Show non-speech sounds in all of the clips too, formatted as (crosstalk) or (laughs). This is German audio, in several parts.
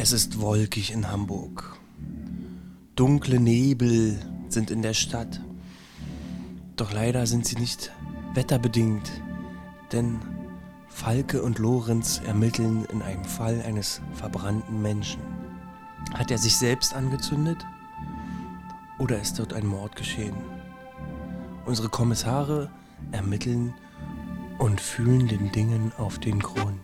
Es ist wolkig in Hamburg. Dunkle Nebel sind in der Stadt. Doch leider sind sie nicht wetterbedingt, denn Falke und Lorenz ermitteln in einem Fall eines verbrannten Menschen. Hat er sich selbst angezündet? Oder ist dort ein Mord geschehen? Unsere Kommissare ermitteln und fühlen den Dingen auf den Grund.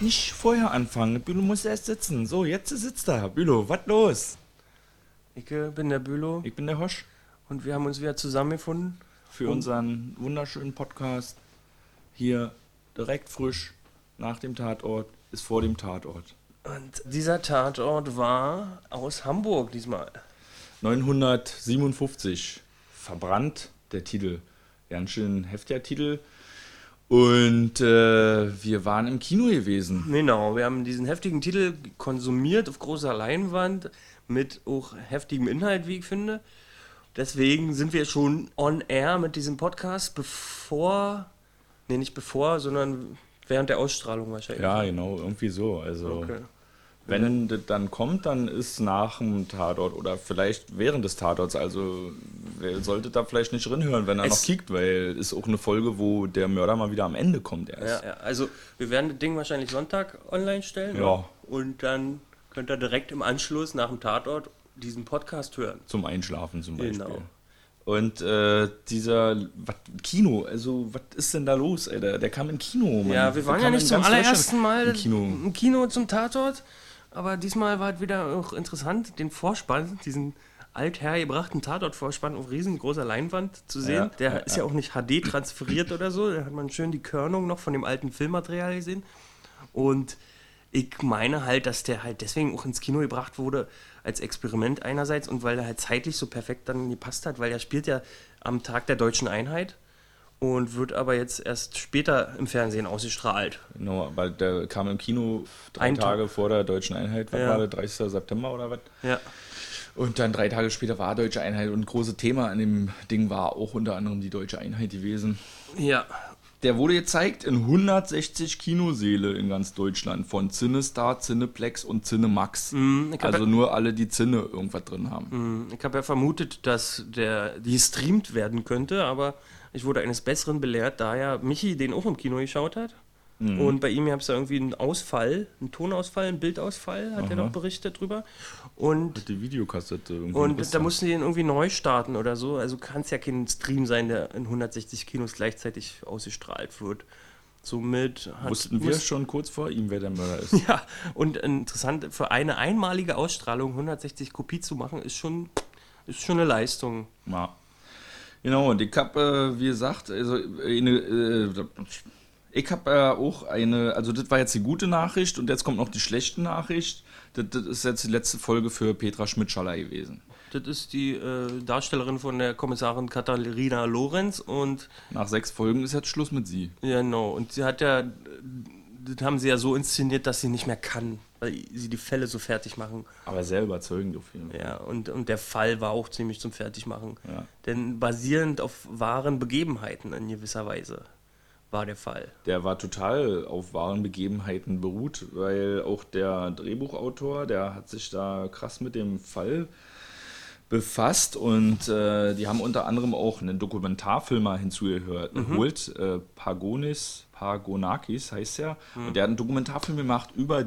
Nicht vorher anfangen. Bülow muss erst sitzen. So, jetzt sitzt er. Bülow, was los? Ich äh, bin der Bülow Ich bin der Hosch und wir haben uns wieder zusammengefunden. für unseren wunderschönen Podcast. Hier direkt frisch nach dem Tatort ist vor dem Tatort. Und dieser Tatort war aus Hamburg diesmal. 957. Verbrannt, der Titel. Ganz schön heftiger Titel. Und äh, wir waren im Kino gewesen. Genau, wir haben diesen heftigen Titel konsumiert auf großer Leinwand mit auch heftigem Inhalt, wie ich finde. Deswegen sind wir schon on air mit diesem Podcast, bevor, nee, nicht bevor, sondern während der Ausstrahlung wahrscheinlich. Ja, genau, irgendwie so. Also, Okay. Wenn das dann kommt, dann ist nach dem Tatort oder vielleicht während des Tatorts. Also, wer sollte da vielleicht nicht reinhören, wenn er Es- noch kickt, weil ist auch eine Folge, wo der Mörder mal wieder am Ende kommt erst. Ja, ja, also wir werden das Ding wahrscheinlich Sonntag online stellen. Ja. ne? Und dann könnt ihr direkt im Anschluss nach dem Tatort diesen Podcast hören. Zum Einschlafen zum Beispiel. Genau. Und äh, dieser wat, Kino, also was ist denn da los, ey? Der, kam in Kino. Mann. Ja, wir waren ja nicht zum allerersten Mal im Kino. im Kino zum Tatort, aber diesmal war es wieder auch interessant, den Vorspann, diesen althergebrachten Tatort-Vorspann auf riesengroßer Leinwand zu sehen. Ja, Der ja, ist ja auch nicht HD transferiert oder so, da hat man schön die Körnung noch von dem alten Filmmaterial gesehen. Und ich meine halt, dass der halt deswegen auch ins Kino gebracht wurde, als Experiment einerseits und weil er halt zeitlich so perfekt dann gepasst hat, weil er spielt ja am Tag der deutschen Einheit und wird aber jetzt erst später im Fernsehen ausgestrahlt. Genau, weil der kam im Kino drei Ein Tag. Tage vor der deutschen Einheit. Was Ja. war der 30. September oder was? Ja. Und dann drei Tage später war deutsche Einheit und ein großes Thema an dem Ding war auch unter anderem die deutsche Einheit gewesen. Ja. Der wurde gezeigt in 160 Kinoseele in ganz Deutschland von Cinestar, Cineplex und Cinemax. Mm, also ja- nur alle, die Cine irgendwas drin haben. Ich habe ja vermutet, dass der die gestreamt werden könnte, aber ich wurde eines Besseren belehrt, da ja Michi den auch im Kino geschaut hat. Mhm. Und bei ihm gab es ja irgendwie einen Ausfall, einen Tonausfall, einen Bildausfall, hat er Aha. noch berichtet drüber. Und, Die Videokassette irgendwie. und da mussten die den irgendwie neu starten oder so. Also kann es ja kein Stream sein, der in 160 Kinos gleichzeitig ausgestrahlt wird. Somit hat, Wussten wir schon kurz vor ihm, wer der Mörder (laughs) ist. Ja, und interessant, für eine einmalige Ausstrahlung 160 Kopie zu machen, ist schon, ist schon eine Leistung. Ja. Genau, und ich habe, äh, wie gesagt, also eine, äh, ich habe äh, auch eine, also das war jetzt die gute Nachricht und jetzt kommt noch die schlechte Nachricht. Das, das ist jetzt die letzte Folge für Petra Schmidt-Schaller gewesen. Das ist die äh, Darstellerin von der Kommissarin Katharina Lorenz und Nach sechs Folgen ist jetzt Schluss mit sie. genau. Und sie hat ja, das haben sie ja so inszeniert, dass sie nicht mehr kann, sie die Fälle so fertig machen. Aber sehr überzeugend auf jeden Fall. Ja, und, und der Fall war auch ziemlich zum Fertigmachen. Ja. Denn basierend auf wahren Begebenheiten in gewisser Weise war der Fall. Der war total auf wahren Begebenheiten beruht, weil auch der Drehbuchautor, der hat sich da krass mit dem Fall befasst und äh, die haben unter anderem auch einen Dokumentarfilmer hinzugehört, geholt, äh, Pagonis, Pagonakis heißt er, und der hat einen Dokumentarfilm gemacht über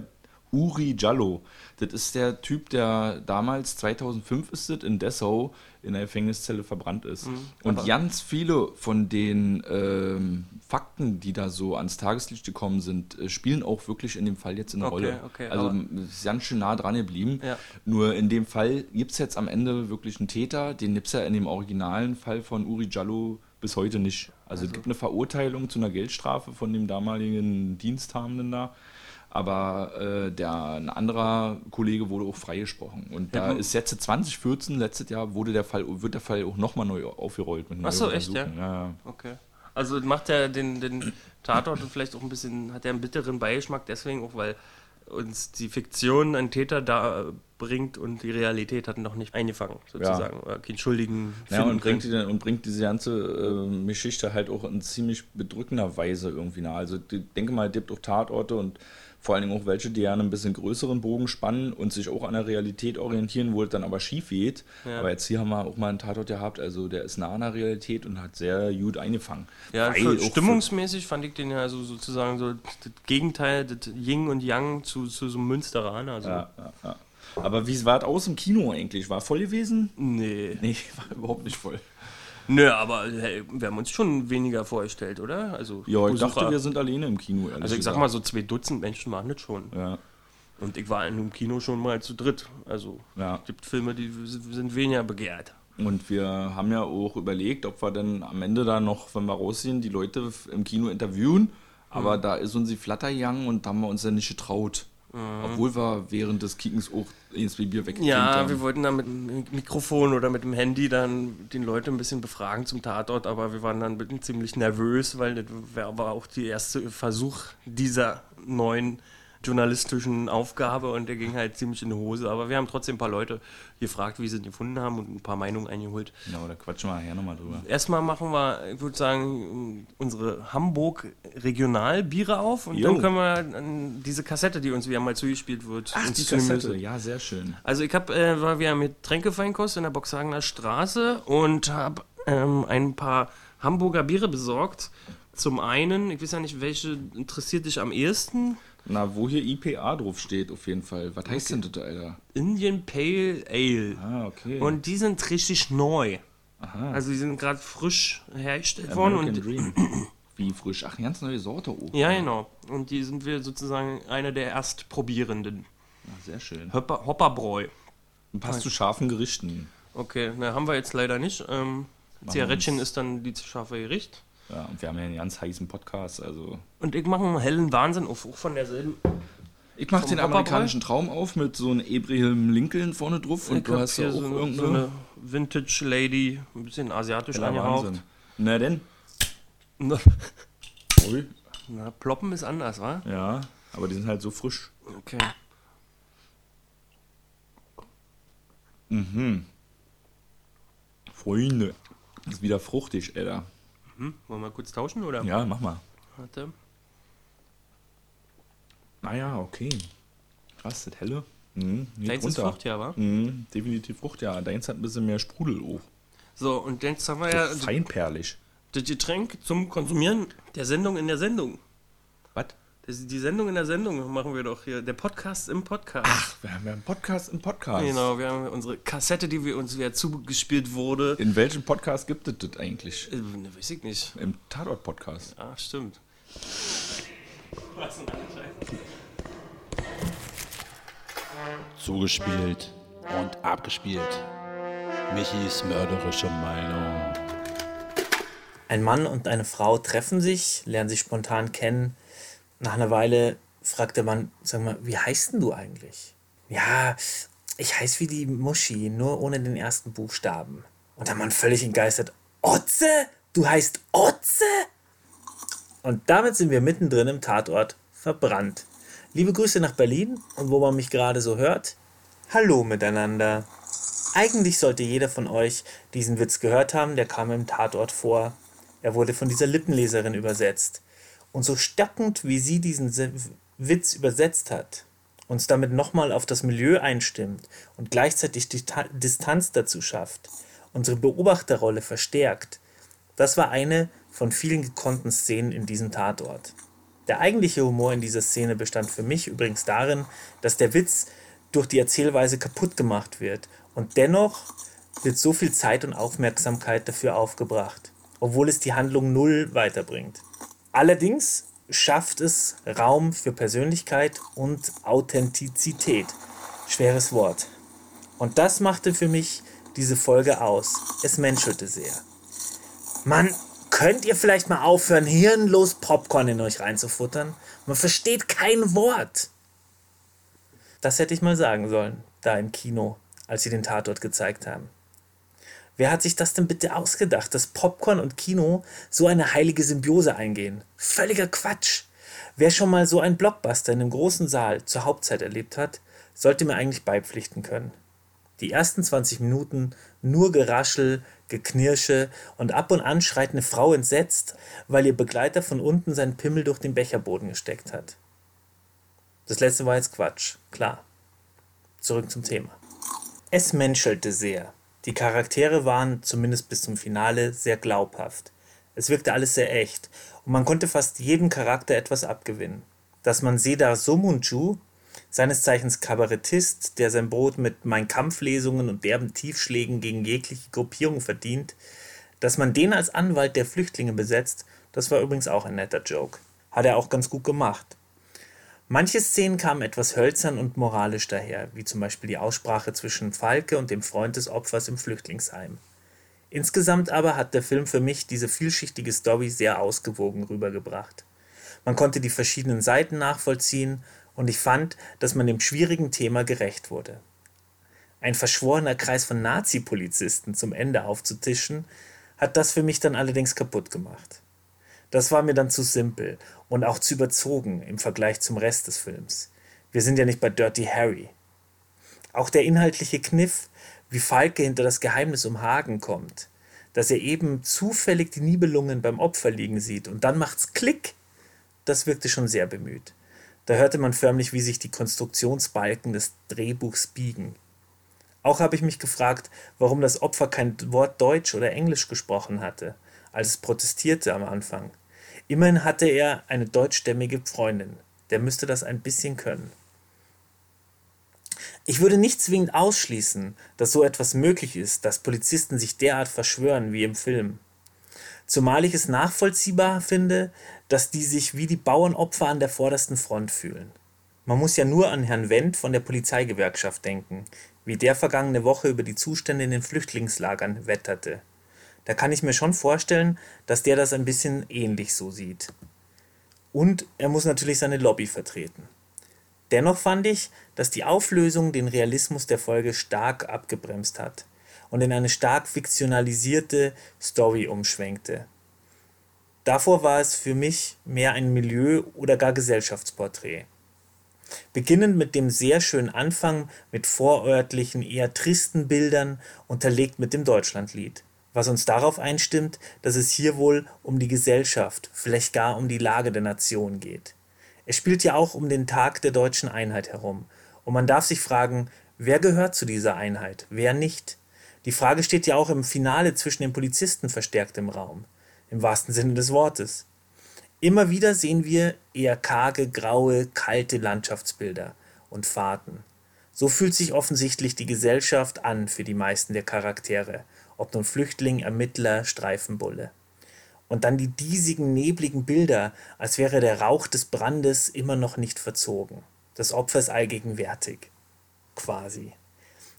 Uri Jallo. Das ist der Typ, der damals, 2005 ist es, in Dessau in der Gefängniszelle verbrannt ist. Und ganz viele von den ähm, Fakten, die da so ans Tageslicht gekommen sind, äh, spielen auch wirklich in dem Fall jetzt eine Okay, Rolle. okay, also ist ganz schön nah dran geblieben. Ja. Nur in dem Fall gibt es jetzt am Ende wirklich einen Täter, den gibt es ja in dem originalen Fall von Uri Jallo bis heute nicht. Also, es gibt eine Verurteilung zu einer Geldstrafe von dem damaligen Diensthabenden da. Aber äh, der, ein anderer Kollege wurde auch freigesprochen. Und da ist jetzt 2014, letztes Jahr, wurde der Fall, wird der Fall auch nochmal neu aufgerollt. Mit Ach so, neuen echt, ja? Ja? ja. Okay. Also macht er den, den Tatort und vielleicht auch ein bisschen, hat er einen bitteren Beigeschmack, deswegen auch, weil uns die Fiktion, ein Täter da bringt und die Realität hat noch nicht eingefangen, sozusagen. Oder keinen Schuldigen Ja, und bringt, die, und bringt diese ganze äh, Geschichte halt auch in ziemlich bedrückender Weise irgendwie nahe. Also ich denke mal, es gibt auch Tatorte und vor allen Dingen auch welche, die ja einen bisschen größeren Bogen spannen und sich auch an der Realität orientieren, wo es dann aber schief geht. Ja. Aber jetzt hier haben wir auch mal einen Tatort gehabt, also der ist nah an der Realität und hat sehr gut eingefangen. Ja, für, stimmungsmäßig fand ich den ja so sozusagen so das Gegenteil, das Yin und Yang zu, zu so einem Münsteraner. Also. Ja, ja, ja. Aber wie war es aus im Kino eigentlich? War voll gewesen? Nee. Nee, (laughs) war überhaupt nicht voll. Nö, aber hey, wir haben uns schon weniger vorgestellt, oder? Also, Ja, ich Besucher. dachte, wir sind alleine im Kino. ehrlich Also ich sag mal, so zwei Dutzend Menschen waren das schon. Ja, Und ich war in einem Kino schon mal zu dritt. Also ja. es gibt Filme, die sind weniger begehrt. Und wir haben ja auch überlegt, ob wir dann am Ende da noch, wenn wir rausgehen, die Leute im Kino interviewen. Aber da ist uns die Flatter gegangen und da haben wir uns dann nicht getraut. Obwohl wir während des Kickens auch ins Bier weggekriegt Ja, haben. wir wollten dann mit dem Mikrofon oder mit dem Handy dann den Leute ein bisschen befragen zum Tatort, aber wir waren dann ziemlich nervös, weil das war auch der erste Versuch dieser neuen journalistischen Aufgabe und der ging halt ziemlich in die Hose. Aber wir haben trotzdem ein paar Leute gefragt, wie sie ihn gefunden haben und ein paar Meinungen eingeholt. Ja, da quatschen wir nachher nochmal drüber. Erstmal machen wir, ich würde sagen, unsere Hamburg Regionalbiere auf und Jo. dann können wir diese Kassette, die uns wieder mal zugespielt wird, Ach, die Kassette. Ja, sehr schön. Also ich habe, äh, war wieder mit Tränkefeinkost in der Boxhagener Straße und habe ähm, ein paar Hamburger Biere besorgt. Zum einen, ich weiß ja nicht, welche interessiert dich am ehesten? Na, wo hier IPA drauf steht, auf jeden Fall. Was heißt denn das, Alter? Indian Pale Ale. Ah, okay. Und die sind richtig neu. Aha. Also die sind gerade frisch hergestellt worden. American Und, Dream. (clears throat) Wie frisch. Ach, ganz neue Sorte auch. ja, genau. Und die sind wir sozusagen eine der Erstprobierenden. Ja, sehr schön. Hopper, Hopperbräu. Passt zu scharfen Gerichten. Okay, na, haben wir jetzt leider nicht. Ähm, Zigarettchen ist dann die scharfe Gericht. Ja, und wir haben ja einen ganz heißen Podcast, also. Und ich mache einen hellen Wahnsinn auf, auch von derselben. Ich mach Vom den amerikanischen Traum auf mit so einem Abraham Lincoln vorne drauf und ich du hast ja hier auch so, eine, so eine Vintage Lady, ein bisschen asiatisch angehaucht. Na denn? Na, na, ploppen ist anders, wa? Ja, aber die sind halt so frisch. Okay. Mhm. Freunde. Ist wieder fruchtig, Alter. Hm, wollen wir kurz tauschen oder? Ja, mach mal. Warte. Naja, okay. Krass, das helle. Mhm, Deins ist runter. Frucht, ja, wa? Mhm, definitiv Frucht, ja. Deins hat ein bisschen mehr Sprudel auch. So, und jetzt haben wir So ja das- feinperlig. das Getränk zum Konsumieren der Sendung in der Sendung. Die Sendung in der Sendung machen wir doch hier. Der Podcast im Podcast. Ach, wir haben ja einen Podcast im Podcast. Genau, wir haben unsere Kassette, die wir uns wieder zugespielt wurde. In welchem Podcast gibt es das eigentlich? Äh, ne, weiß ich nicht. Im Tatort-Podcast. Ah, stimmt. Was ein. Zugespielt und abgespielt. Michis mörderische Meinung. Ein Mann und eine Frau treffen sich, lernen sich spontan kennen. Nach einer Weile fragt der Mann, sag mal, wie heißt denn du eigentlich? Ja, ich heiße wie die Muschi, nur ohne den ersten Buchstaben. Und der Mann völlig entgeistert, Otze? Du heißt Otze? Und damit sind wir mittendrin im Tatort verbrannt. Liebe Grüße nach Berlin und wo man mich gerade so hört, hallo miteinander. Eigentlich sollte jeder von euch diesen Witz gehört haben, der kam im Tatort vor. Er wurde von dieser Lippenleserin übersetzt. Und so stockend, wie sie diesen Se- Witz übersetzt hat, uns damit nochmal auf das Milieu einstimmt und gleichzeitig die Ta Distanz dazu schafft, unsere Beobachterrolle verstärkt, das war eine von vielen gekonnten Szenen in diesem Tatort. Der eigentliche Humor in dieser Szene bestand für mich übrigens darin, dass der Witz durch die Erzählweise kaputt gemacht wird und dennoch wird so viel Zeit und Aufmerksamkeit dafür aufgebracht, obwohl es die Handlung null weiterbringt. Allerdings schafft es Raum für Persönlichkeit und Authentizität. Schweres Wort. Und das machte für mich diese Folge aus. Es menschelte sehr. Mann, könnt ihr vielleicht mal aufhören, hirnlos Popcorn in euch reinzufuttern? Man versteht kein Wort. Das hätte ich mal sagen sollen, da im Kino, als sie den Tatort gezeigt haben. Wer hat sich das denn bitte ausgedacht, dass Popcorn und Kino so eine heilige Symbiose eingehen? Völliger Quatsch. Wer schon mal so einen Blockbuster in einem großen Saal zur Hauptzeit erlebt hat, sollte mir eigentlich beipflichten können. Die ersten 20 Minuten nur Geraschel, Geknirsche und ab und an schreit eine Frau entsetzt, weil ihr Begleiter von unten seinen Pimmel durch den Becherboden gesteckt hat. Das letzte war jetzt Quatsch, klar. Zurück zum Thema. Es menschelte sehr. Die Charaktere waren, zumindest bis zum Finale, sehr glaubhaft. Es wirkte alles sehr echt und man konnte fast jedem Charakter etwas abgewinnen. Dass man Seda Somunju, seines Zeichens Kabarettist, der sein Brot mit Mein Kampflesungen und derben Tiefschlägen gegen jegliche Gruppierung verdient, dass man den als Anwalt der Flüchtlinge besetzt, das war übrigens auch ein netter Joke. Hat er auch ganz gut gemacht. Manche Szenen kamen etwas hölzern und moralisch daher, wie zum Beispiel die Aussprache zwischen Falke und dem Freund des Opfers im Flüchtlingsheim. Insgesamt aber hat der Film für mich diese vielschichtige Story sehr ausgewogen rübergebracht. Man konnte die verschiedenen Seiten nachvollziehen und ich fand, dass man dem schwierigen Thema gerecht wurde. Ein verschworener Kreis von Nazi-Polizisten zum Ende aufzutischen, hat das für mich dann allerdings kaputt gemacht. Das war mir dann zu simpel und auch zu überzogen im Vergleich zum Rest des Films. Wir sind ja nicht bei Dirty Harry. Auch der inhaltliche Kniff, wie Falke hinter das Geheimnis um Hagen kommt, dass er eben zufällig die Nibelungen beim Opfer liegen sieht und dann macht's Klick, das wirkte schon sehr bemüht. Da hörte man förmlich, wie sich die Konstruktionsbalken des Drehbuchs biegen. Auch habe ich mich gefragt, warum das Opfer kein Wort Deutsch oder Englisch gesprochen hatte, als es protestierte am Anfang. Immerhin hatte er eine deutschstämmige Freundin. Der müsste das ein bisschen können. Ich würde nicht zwingend ausschließen, dass so etwas möglich ist, dass Polizisten sich derart verschwören wie im Film. Zumal ich es nachvollziehbar finde, dass die sich wie die Bauernopfer an der vordersten Front fühlen. Man muss ja nur an Herrn Wendt von der Polizeigewerkschaft denken, wie der vergangene Woche über die Zustände in den Flüchtlingslagern wetterte. Da kann ich mir schon vorstellen, dass der das ein bisschen ähnlich so sieht. Und er muss natürlich seine Lobby vertreten. Dennoch fand ich, dass die Auflösung den Realismus der Folge stark abgebremst hat und in eine stark fiktionalisierte Story umschwenkte. Davor war es für mich mehr ein Milieu- oder gar Gesellschaftsporträt. Beginnend mit dem sehr schönen Anfang mit vorörtlichen, eher tristen Bildern, unterlegt mit dem Deutschlandlied was uns darauf einstimmt, dass es hier wohl um die Gesellschaft, vielleicht gar um die Lage der Nation geht. Es spielt ja auch um den Tag der deutschen Einheit herum. Und man darf sich fragen, wer gehört zu dieser Einheit, wer nicht? Die Frage steht ja auch im Finale zwischen den Polizisten verstärkt im Raum, im wahrsten Sinne des Wortes. Immer wieder sehen wir eher karge, graue, kalte Landschaftsbilder und Fahrten. So fühlt sich offensichtlich die Gesellschaft an für die meisten der Charaktere ob nun Flüchtling, Ermittler, Streifenbulle. Und dann die diesigen, nebligen Bilder, als wäre der Rauch des Brandes immer noch nicht verzogen. Das Opfer ist allgegenwärtig. Quasi.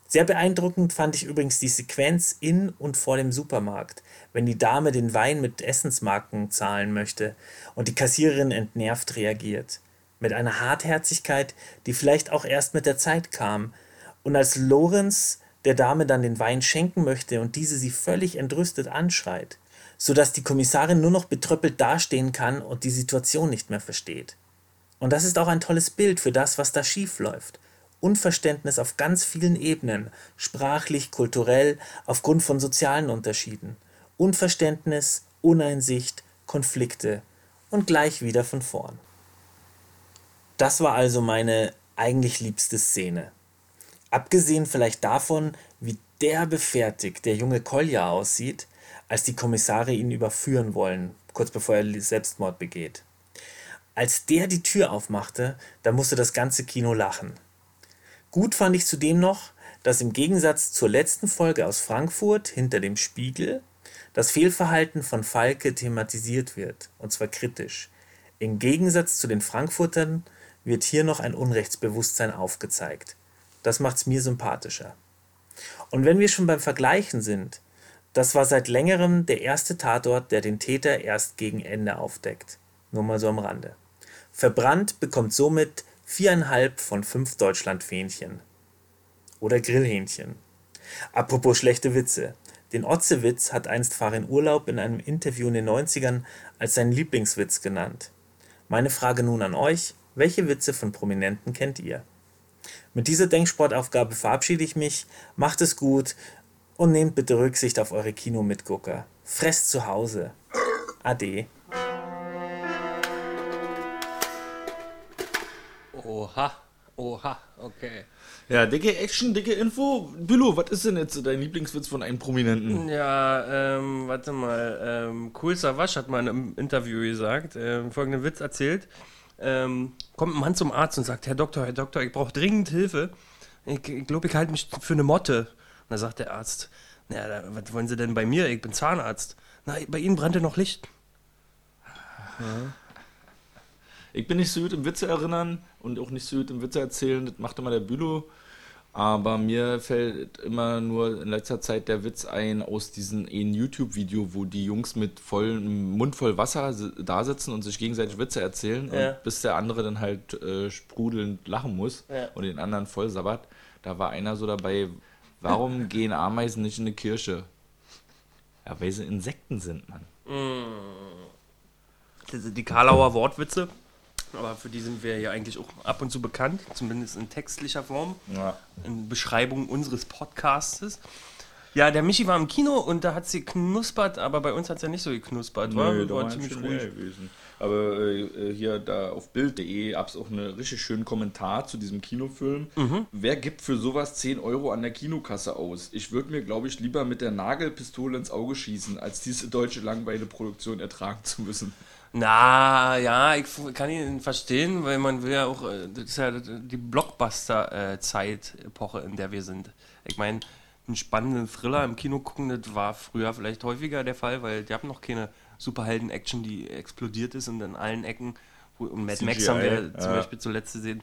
Sehr beeindruckend fand ich übrigens die Sequenz in und vor dem Supermarkt, wenn die Dame den Wein mit Essensmarken zahlen möchte und die Kassiererin entnervt reagiert. Mit einer Hartherzigkeit, die vielleicht auch erst mit der Zeit kam. Und als Lorenz der Dame dann den Wein schenken möchte und diese sie völlig entrüstet anschreit, so dass die Kommissarin nur noch betröppelt dastehen kann und die Situation nicht mehr versteht. Und das ist auch ein tolles Bild für das, was da schief läuft. Unverständnis auf ganz vielen Ebenen, sprachlich, kulturell, aufgrund von sozialen Unterschieden. Unverständnis, Uneinsicht, Konflikte und gleich wieder von vorn. Das war also meine eigentlich liebste Szene. Abgesehen vielleicht davon, wie derbe fertig der junge Kolja aussieht, als die Kommissare ihn überführen wollen, kurz bevor er Selbstmord begeht. Als der die Tür aufmachte, da musste das ganze Kino lachen. Gut fand ich zudem noch, dass im Gegensatz zur letzten Folge aus Frankfurt hinter dem Spiegel das Fehlverhalten von Falke thematisiert wird, und zwar kritisch. Im Gegensatz zu den Frankfurtern wird hier noch ein Unrechtsbewusstsein aufgezeigt. Das macht es mir sympathischer. Und wenn wir schon beim Vergleichen sind, das war seit längerem der erste Tatort, der den Täter erst gegen Ende aufdeckt. Nur mal so am Rande. Verbrannt bekommt somit viereinhalb von fünf Deutschlandfähnchen. Oder Grillhähnchen. Apropos schlechte Witze. Den Otzewitz hat einst Farin Urlaub in einem Interview in den 90ern als seinen Lieblingswitz genannt. Meine Frage nun an euch, welche Witze von Prominenten kennt ihr? Mit dieser Denksportaufgabe verabschiede ich mich. Macht es gut und nehmt bitte Rücksicht auf eure Kinomitgucker. Fresst zu Hause. Ade. Oha, oha, okay. Ja, dicke Action, dicke Info. Bülow, was ist denn jetzt dein Lieblingswitz von einem Prominenten? Ja, ähm, warte mal. Ähm, cool Savasch hat mal in einem Interview gesagt, ähm, folgenden Witz erzählt. Ähm, kommt ein Mann zum Arzt und sagt, Herr Doktor, Herr Doktor, ich brauche dringend Hilfe. Ich, ich glaube, ich halte mich für eine Motte. Und da sagt der Arzt, na, da, was wollen Sie denn bei mir? Ich bin Zahnarzt. Na, bei Ihnen brannte noch Licht. Ich bin nicht so gut im Witze erinnern und auch nicht so gut im Witze erzählen. Das macht immer der Bülow. Aber mir fällt immer nur in letzter Zeit der Witz ein aus diesem YouTube-Video, wo die Jungs mit vollem Mund voll Wasser da sitzen und sich gegenseitig Witze erzählen, Ja. und bis der andere dann halt äh, sprudelnd lachen muss Ja. und den anderen voll sabbert. Da war einer so dabei, warum (laughs) gehen Ameisen nicht in eine Kirche? Ja, weil sie Insekten sind, Mann. Das sind die Karlauer Wortwitze. Aber für die sind wir ja eigentlich auch ab und zu bekannt, zumindest in textlicher Form, Ja. in Beschreibung unseres Podcastes. Ja, der Michi war im Kino und da hat sie geknuspert, aber bei uns hat es ja nicht so geknuspert, war, Nee, da war war ziemlich ruhig. gewesen. Aber äh, äh, hier da auf Bild.de gab es auch einen richtig schönen Kommentar zu diesem Kinofilm. Mhm. Wer gibt für sowas 10 Euro an der Kinokasse aus? Ich würde mir, glaube ich, lieber mit der Nagelpistole ins Auge schießen, als diese deutsche Langweile-Produktion ertragen zu müssen. Na, ja, ich kann ihn verstehen, weil man will ja auch, äh, das ist ja die Blockbuster-Zeit-Epoche, in der wir sind. Ich meine, einen spannenden Thriller im Kino gucken, das war früher vielleicht häufiger der Fall, weil die haben noch keine Superhelden-Action, die explodiert ist und in allen Ecken. Und Mad Max CGI, haben wir zum ja. Beispiel zuletzt gesehen.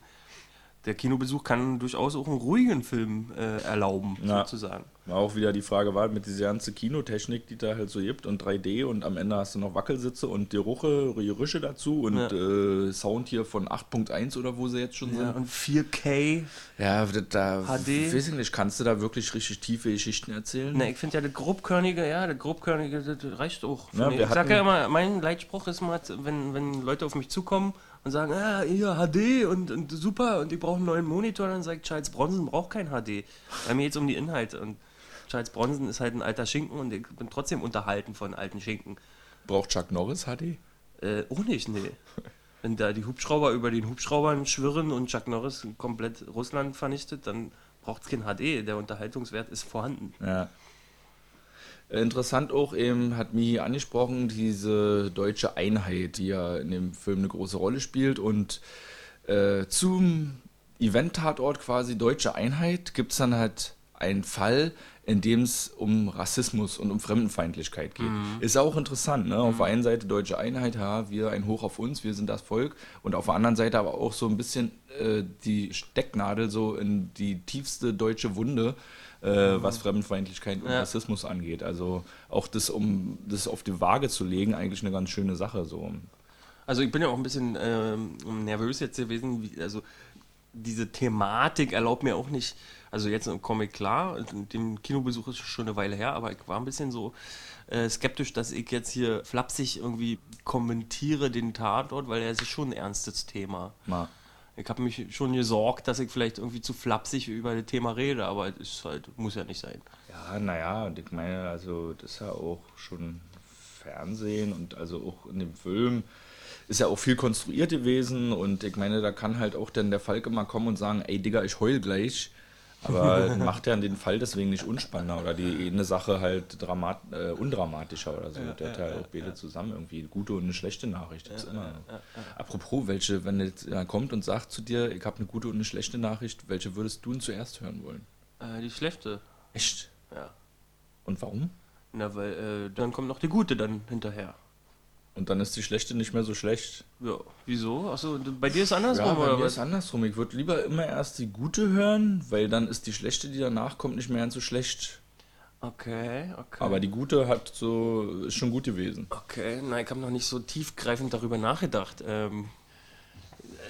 Der Kinobesuch kann durchaus auch einen ruhigen Film äh, erlauben, Ja. sozusagen. War auch wieder die Frage, war mit dieser ganzen Kinotechnik, die da halt so gibt und 3D und am Ende hast du noch Wackelsitze und die Ruche, Gerüche dazu und Ja. äh, Sound hier von 8.1 oder wo sie jetzt schon Ja, sind. und 4K. Ja, da, HD. weiß ich nicht, kannst du da wirklich richtig tiefe Geschichten erzählen? Ne, ich finde ja, das Grobkörnige, ja, das Grobkörnige, das reicht auch. Ja, ich sag ja immer, mein Leitspruch ist mal, wenn, wenn Leute auf mich zukommen und sagen, ah, hier HD und, und super und ich brauche einen neuen Monitor, dann sagt Charles Bronson braucht kein HD. Bei mir geht es um die Inhalte und Charles Bronson ist halt ein alter Schinken und ich bin trotzdem unterhalten von alten Schinken. Braucht Chuck Norris HD? Äh, auch nicht, nee. Wenn da die Hubschrauber über den Hubschraubern schwirren und Chuck Norris komplett Russland vernichtet, dann braucht es kein HD. Der Unterhaltungswert ist vorhanden. Ja. Äh, Interessant auch eben, hat Mihi angesprochen, diese deutsche Einheit, die ja in dem Film eine große Rolle spielt. Und äh, zum Event-Tatort quasi Deutsche Einheit gibt es dann halt einen Fall, in dem es um Rassismus und um Fremdenfeindlichkeit geht. Ist auch interessant, ne? Auf der einen Seite Deutsche Einheit, ja, wir ein Hoch auf uns, wir sind das Volk. Und auf der anderen Seite aber auch so ein bisschen äh, die Stecknadel so in die tiefste deutsche Wunde, äh, was Fremdenfeindlichkeit und Ja. Rassismus angeht. Also auch das, um das auf die Waage zu legen, eigentlich eine ganz schöne Sache. So. Also ich bin ja auch ein bisschen ähm, nervös jetzt gewesen. Wie, also diese Thematik erlaubt mir auch nicht, also jetzt im Comic klar, dem Kinobesuch ist schon eine Weile her, aber ich war ein bisschen so äh, skeptisch, dass ich jetzt hier flapsig irgendwie kommentiere den Tatort, weil er ist schon ein ernstes Thema. Mal. Ich habe mich schon gesorgt, dass ich vielleicht irgendwie zu flapsig über das Thema rede, aber es ist halt, muss ja nicht sein. Ja, naja, und ich meine, also das ist ja auch schon Fernsehen und also auch in dem Film ist ja auch viel konstruiert gewesen und ich meine, da kann halt auch dann der Falk immer kommen und sagen, ey Digga, ich heul gleich. Aber (laughs) macht ja den Fall deswegen nicht unspannender oder die eine Sache halt dramat äh, undramatischer oder so. der hat ja auch beide zusammen irgendwie eine gute und eine schlechte Nachricht. Das ist immer. Apropos, welche, wenn jetzt jemand kommt und sagt zu dir, ich habe eine gute und eine schlechte Nachricht, welche würdest du denn zuerst hören wollen? Äh, die schlechte, Echt? ja. Und warum? Na, weil äh, dann kommt noch die gute dann hinterher. Und dann ist die schlechte nicht mehr so schlecht. Ja, wieso? Achso, bei dir ist andersrum, Ja, bei oder mir was? ist andersrum. Ich würde lieber immer erst die gute hören, weil dann ist die schlechte, die danach kommt, nicht mehr ganz so schlecht. Okay, okay. Aber die gute hat so ist schon gut gewesen. okay, nein, ich habe noch nicht so tiefgreifend darüber nachgedacht. Ähm,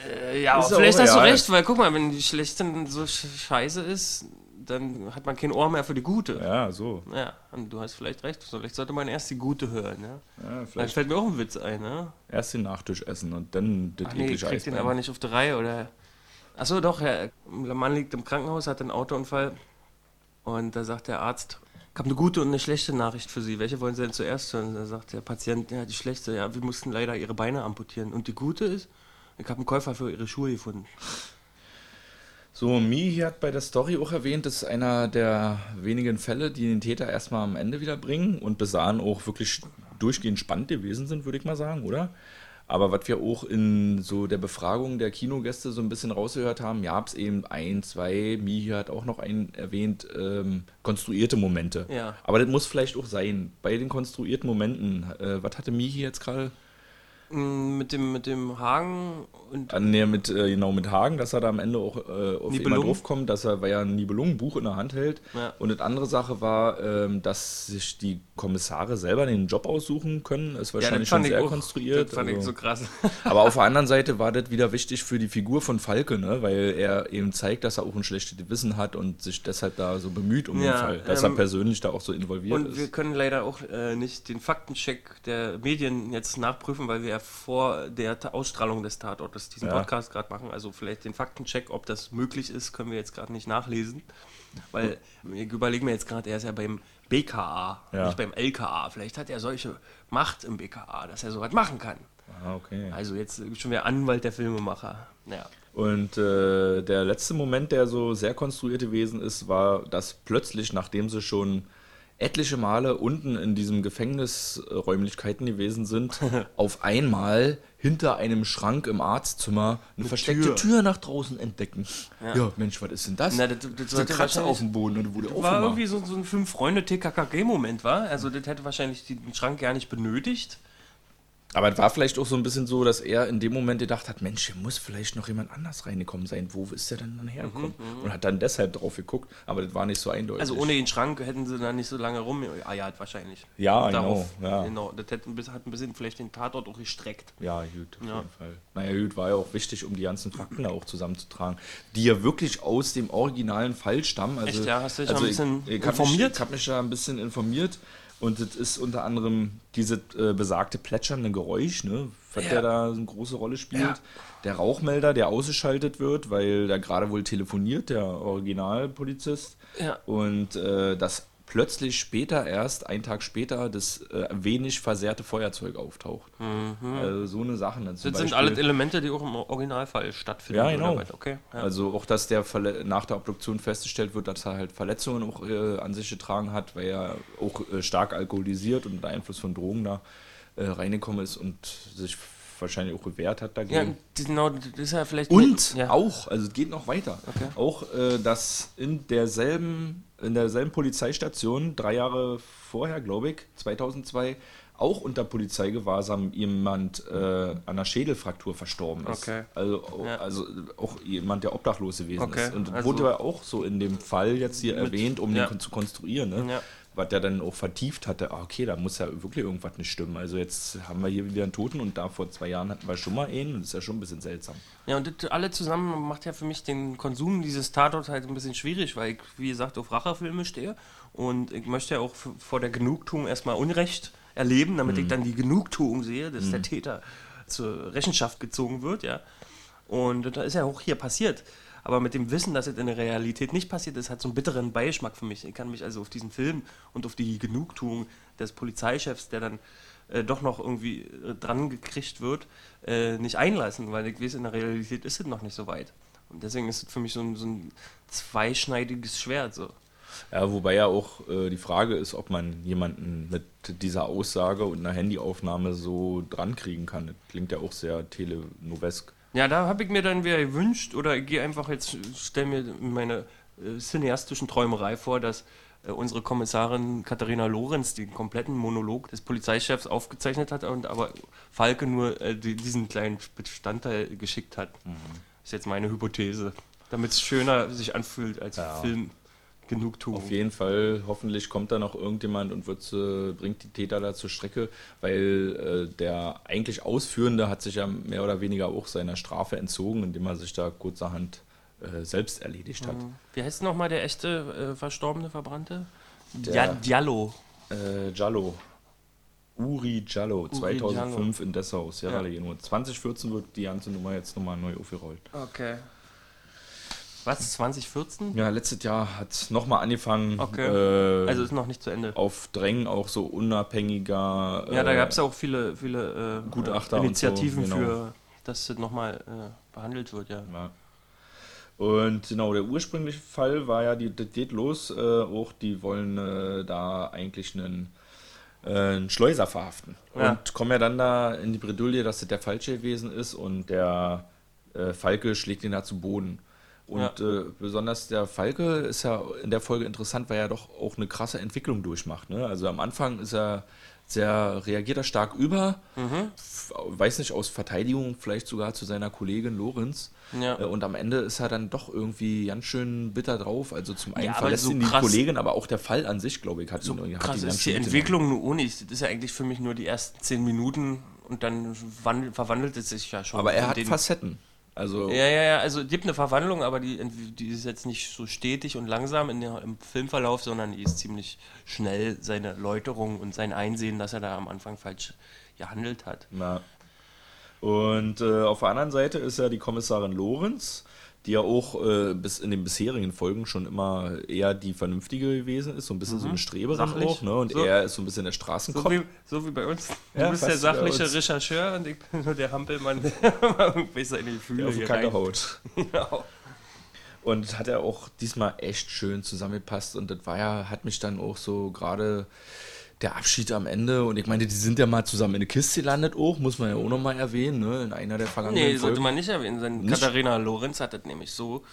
äh, ja, Ist aber vielleicht auch hast du real. recht, weil guck mal, wenn die schlechte so sch scheiße ist, dann hat man kein Ohr mehr für die gute. Ja, so. Ja, und du hast vielleicht recht. Vielleicht sollte man erst die gute hören, ja. Ja, Vielleicht vielleicht fällt mir auch ein Witz ein, ne? erst den Nachtisch essen und dann das Ach nee, ich eklige krieg den aber nicht auf die Reihe, oder? Achso, doch. Der Mann liegt im Krankenhaus, hat einen Autounfall. Und da sagt der Arzt, ich habe eine gute und eine schlechte Nachricht für Sie. Welche wollen Sie denn zuerst hören? Da sagt der Patient, ja, die schlechte, ja, wir mussten leider Ihre Beine amputieren. Und die gute ist, ich habe einen Käufer für Ihre Schuhe gefunden. So, Mi hat bei der Story auch erwähnt, das ist einer der wenigen Fälle, die den Täter erstmal am Ende wieder bringen und bis dahin auch wirklich durchgehend spannend gewesen sind, würde ich mal sagen, oder? Aber was wir auch in so der Befragung der Kinogäste so ein bisschen rausgehört haben, gab es eben ein, zwei, Mihi hat auch noch einen erwähnt, ähm, konstruierte Momente. Ja. Aber das muss vielleicht auch sein. Bei den konstruierten Momenten, äh, was hatte Mihi jetzt gerade? Mit dem, mit dem Hagen und Ah, nee, mit, äh, genau, mit Hagen, dass er da am Ende auch äh, auf Nibelungen. jemand draufkommt, dass er, weil er ein Nibelungenbuch in der Hand hält. Ja. Und eine andere Sache war, ähm, dass sich die Kommissare selber den Job aussuchen können. Ist wahrscheinlich schon sehr auch- konstruiert. Das fand ich also- so krass. (laughs) Aber auf der anderen Seite war das wieder wichtig für die Figur von Falke, ne? weil er eben zeigt, dass er auch ein schlechtes Gewissen hat und sich deshalb da so bemüht um Ja, den Fall, dass ähm, er persönlich da auch so involviert Und wir ist. können leider auch äh, nicht den Faktencheck der Medien jetzt nachprüfen, weil wir ja vor der Ausstrahlung des Tatortes diesen Ja. Podcast gerade machen. Also vielleicht den Faktencheck, ob das möglich ist, können wir jetzt gerade nicht nachlesen. Weil ich überlege mir jetzt gerade, er ist ja beim BKA, Ja. nicht beim LKA. Vielleicht hat er solche Macht im BKA, dass er sowas machen kann. Ah, okay. Also jetzt schon wieder Anwalt der Filmemacher. Ja. Und äh, der letzte Moment, der so sehr konstruiert gewesen ist, war, dass plötzlich, nachdem sie schon etliche Male unten in diesem Gefängnisräumlichkeiten gewesen sind, (laughs) auf einmal hinter einem Schrank im Arztzimmer eine, versteckte Tür. Tür. nach draußen entdecken. Ja, Mensch, was ist denn das? Na, das- das ist eine sollte Katze wahrscheinlich- auf dem Boden und wurde War irgendwie so, so ein Fünf-Freunde-TKKG-Moment, war. Also, das hätte wahrscheinlich den Schrank gar nicht benötigt. Aber es war vielleicht auch so ein bisschen so, dass er in dem Moment gedacht hat, Mensch, hier muss vielleicht noch jemand anders reingekommen sein. Wo ist der denn dann hergekommen? Und hat dann deshalb drauf geguckt, aber das war nicht so eindeutig. Also ohne den Schrank hätten sie da nicht so lange rumeiert wahrscheinlich. Ja, Darauf, genau, ja. genau. Das hätte ein bisschen, hat ein bisschen vielleicht den Tatort auch gestreckt. Ja, gut, auf Ja. jeden Fall. Naja, gut, war ja auch wichtig, um die ganzen Fakten da auch zusammenzutragen, die ja wirklich aus dem originalen Fall stammen. Also, Echt, ja? Hast du dich also ein bisschen ich, ich hab informiert? Mich, ich habe mich da ein bisschen informiert und das ist unter anderem dieses äh, besagte plätschernde Geräusch, ne, was Ja. der da eine große Rolle spielt. Ja. Der Rauchmelder, der ausgeschaltet wird, weil da gerade wohl telefoniert, der Originalpolizist. Ja. Und äh, dass plötzlich später erst, einen Tag später, das äh, wenig versehrte Feuerzeug auftaucht. Also so eine Sache. Mhm. Das sind Beispiel- alle Elemente, die auch im Originalfall stattfinden. Ja, genau. Okay. Ja. Also auch, dass der Verle nach der Obduktion festgestellt wird, dass er halt Verletzungen auch äh, an sich getragen hat, weil er auch äh, stark alkoholisiert und unter Einfluss von Drogen da äh, reingekommen ist und sich wahrscheinlich auch gewehrt hat ja, dagegen. die- genau, das ist ja vielleicht. Und ja. auch, also es geht noch weiter, Okay. auch, äh, dass in derselben, in derselben Polizeistation, drei Jahre vorher, glaube ich, 2002, auch unter Polizeigewahrsam jemand äh, an einer Schädelfraktur verstorben ist. Okay. Also, Ja. also auch jemand, der obdachlos gewesen Okay, ist. Und also- wurde ja auch so in dem Fall jetzt hier erwähnt, um ja. den zu konstruieren. Ne? Ja. Was der dann auch vertieft hatte, ah, okay, da muss ja wirklich irgendwas nicht stimmen. Also jetzt haben wir hier wieder einen Toten und da vor zwei Jahren hatten wir schon mal einen und das ist ja schon ein bisschen seltsam. Ja, und das alle zusammen macht ja für mich den Konsum dieses Tatorts halt ein bisschen schwierig, weil ich, wie gesagt, auf Racherfilme stehe und ich möchte ja auch vor der Genugtuung erstmal Unrecht erleben, damit ich dann die Genugtuung sehe, dass der Täter zur Rechenschaft gezogen wird, ja. Und das ist ja auch hier passiert. Aber mit dem Wissen, dass es in der Realität nicht passiert ist, hat so einen bitteren Beigeschmack für mich. Ich kann mich also auf diesen Film und auf die Genugtuung des Polizeichefs, der dann äh, doch noch irgendwie äh, dran gekriegt wird, äh, nicht einlassen, weil ich weiß, in der Realität ist es noch nicht so weit. Und deswegen ist es für mich so ein, so ein zweischneidiges Schwert. So. Ja, wobei ja auch äh, die Frage ist, ob man jemanden mit dieser Aussage und einer Handyaufnahme so dran kriegen kann. Das klingt ja auch sehr telenovesk. Ja, da habe ich mir dann wieder gewünscht, oder ich gehe einfach jetzt, stelle mir meine äh, cineastischen Träumerei vor, dass äh, unsere Kommissarin Katharina Lorenz den kompletten Monolog des Polizeichefs aufgezeichnet hat und aber Falke nur äh, die, diesen kleinen Bestandteil geschickt hat. Ist jetzt meine Hypothese. Damit es schöner sich anfühlt als Ja. Film. Genugtuung. Auf jeden Fall, hoffentlich kommt da noch irgendjemand und wird, äh, bringt die Täter da zur Strecke, weil äh, der eigentlich Ausführende hat sich ja mehr oder weniger auch seiner Strafe entzogen, indem er sich da kurzerhand äh, selbst erledigt hat. Wie heißt nochmal der echte äh, verstorbene Verbrannte? Der- Dia Diallo. Äh, Jallo. Uri Jallo, 2005 in Dessau, Sierra Ja. Leone. 2014 wird die ganze Nummer jetzt nochmal neu aufgerollt. Okay. Was, 2014? Ja, letztes Jahr hat nochmal angefangen. Okay. Äh, Also ist noch nicht zu Ende. auf Drängen auch so unabhängiger. Ja, da äh, gab es ja auch viele, viele äh, Gutachter Initiativen so, genau. für, dass das nochmal äh, behandelt wird, ja. Ja. Und genau, der ursprüngliche Fall war ja, die, das geht los, äh, auch die wollen äh, da eigentlich einen, äh, einen Schleuser verhaften. Ja. Und kommen ja dann da in die Bredouille, dass das der Falsche gewesen ist und der äh, Falke schlägt ihn da zu Boden. Und äh, besonders der Falke ist ja in der Folge interessant, weil er doch auch eine krasse Entwicklung durchmacht. Ne? Also am Anfang ist er sehr, reagiert er stark über, f- weiß nicht, aus Verteidigung vielleicht sogar zu seiner Kollegin Lorenz. Ja. Äh, Und am Ende ist er dann doch irgendwie ganz schön bitter drauf. Also zum einen Ja, verlässt so ihn die Kollegin, aber auch der Fall an sich, glaube ich, hat So ihn, hat krass ihn ist die Entwicklung nur ohne. Das ist ja eigentlich für mich nur die ersten zehn Minuten und dann wandelt, verwandelt es sich ja schon. Aber er hat Facetten. Also Ja, ja, ja, also es gibt eine Verwandlung, aber die, die ist jetzt nicht so stetig und langsam in der, im Filmverlauf, sondern die ist ziemlich schnell, seine Läuterung und sein Einsehen, dass er da am Anfang falsch gehandelt hat. Na. Und äh, auf der anderen Seite ist ja die Kommissarin Lorenz, die ja auch äh, bis in den bisherigen Folgen schon immer eher die Vernünftige gewesen ist, so ein bisschen so eine Streberin Mhm. Sachlich. auch, ne? Und So. er ist so ein bisschen der So Straßenkopf. wie, so wie bei uns. Du Ja, bist der sachliche. Rechercheur und ich bin nur der Hampelmann, (laughs) (laughs) der irgendwie seine Gefühle der auf die Kacke haut. (laughs) Genau. Und hat er auch diesmal echt schön zusammengepasst. Und das war ja, hat mich dann auch so gerade der Abschied am Ende. Und ich meine, die sind ja mal zusammen in eine Kiste gelandet auch, muss man ja auch nochmal erwähnen, ne? In einer der vergangenen Nee, sollte Folgen. man nicht erwähnen. Sein Nicht? Katharina Lorenz hat das nämlich so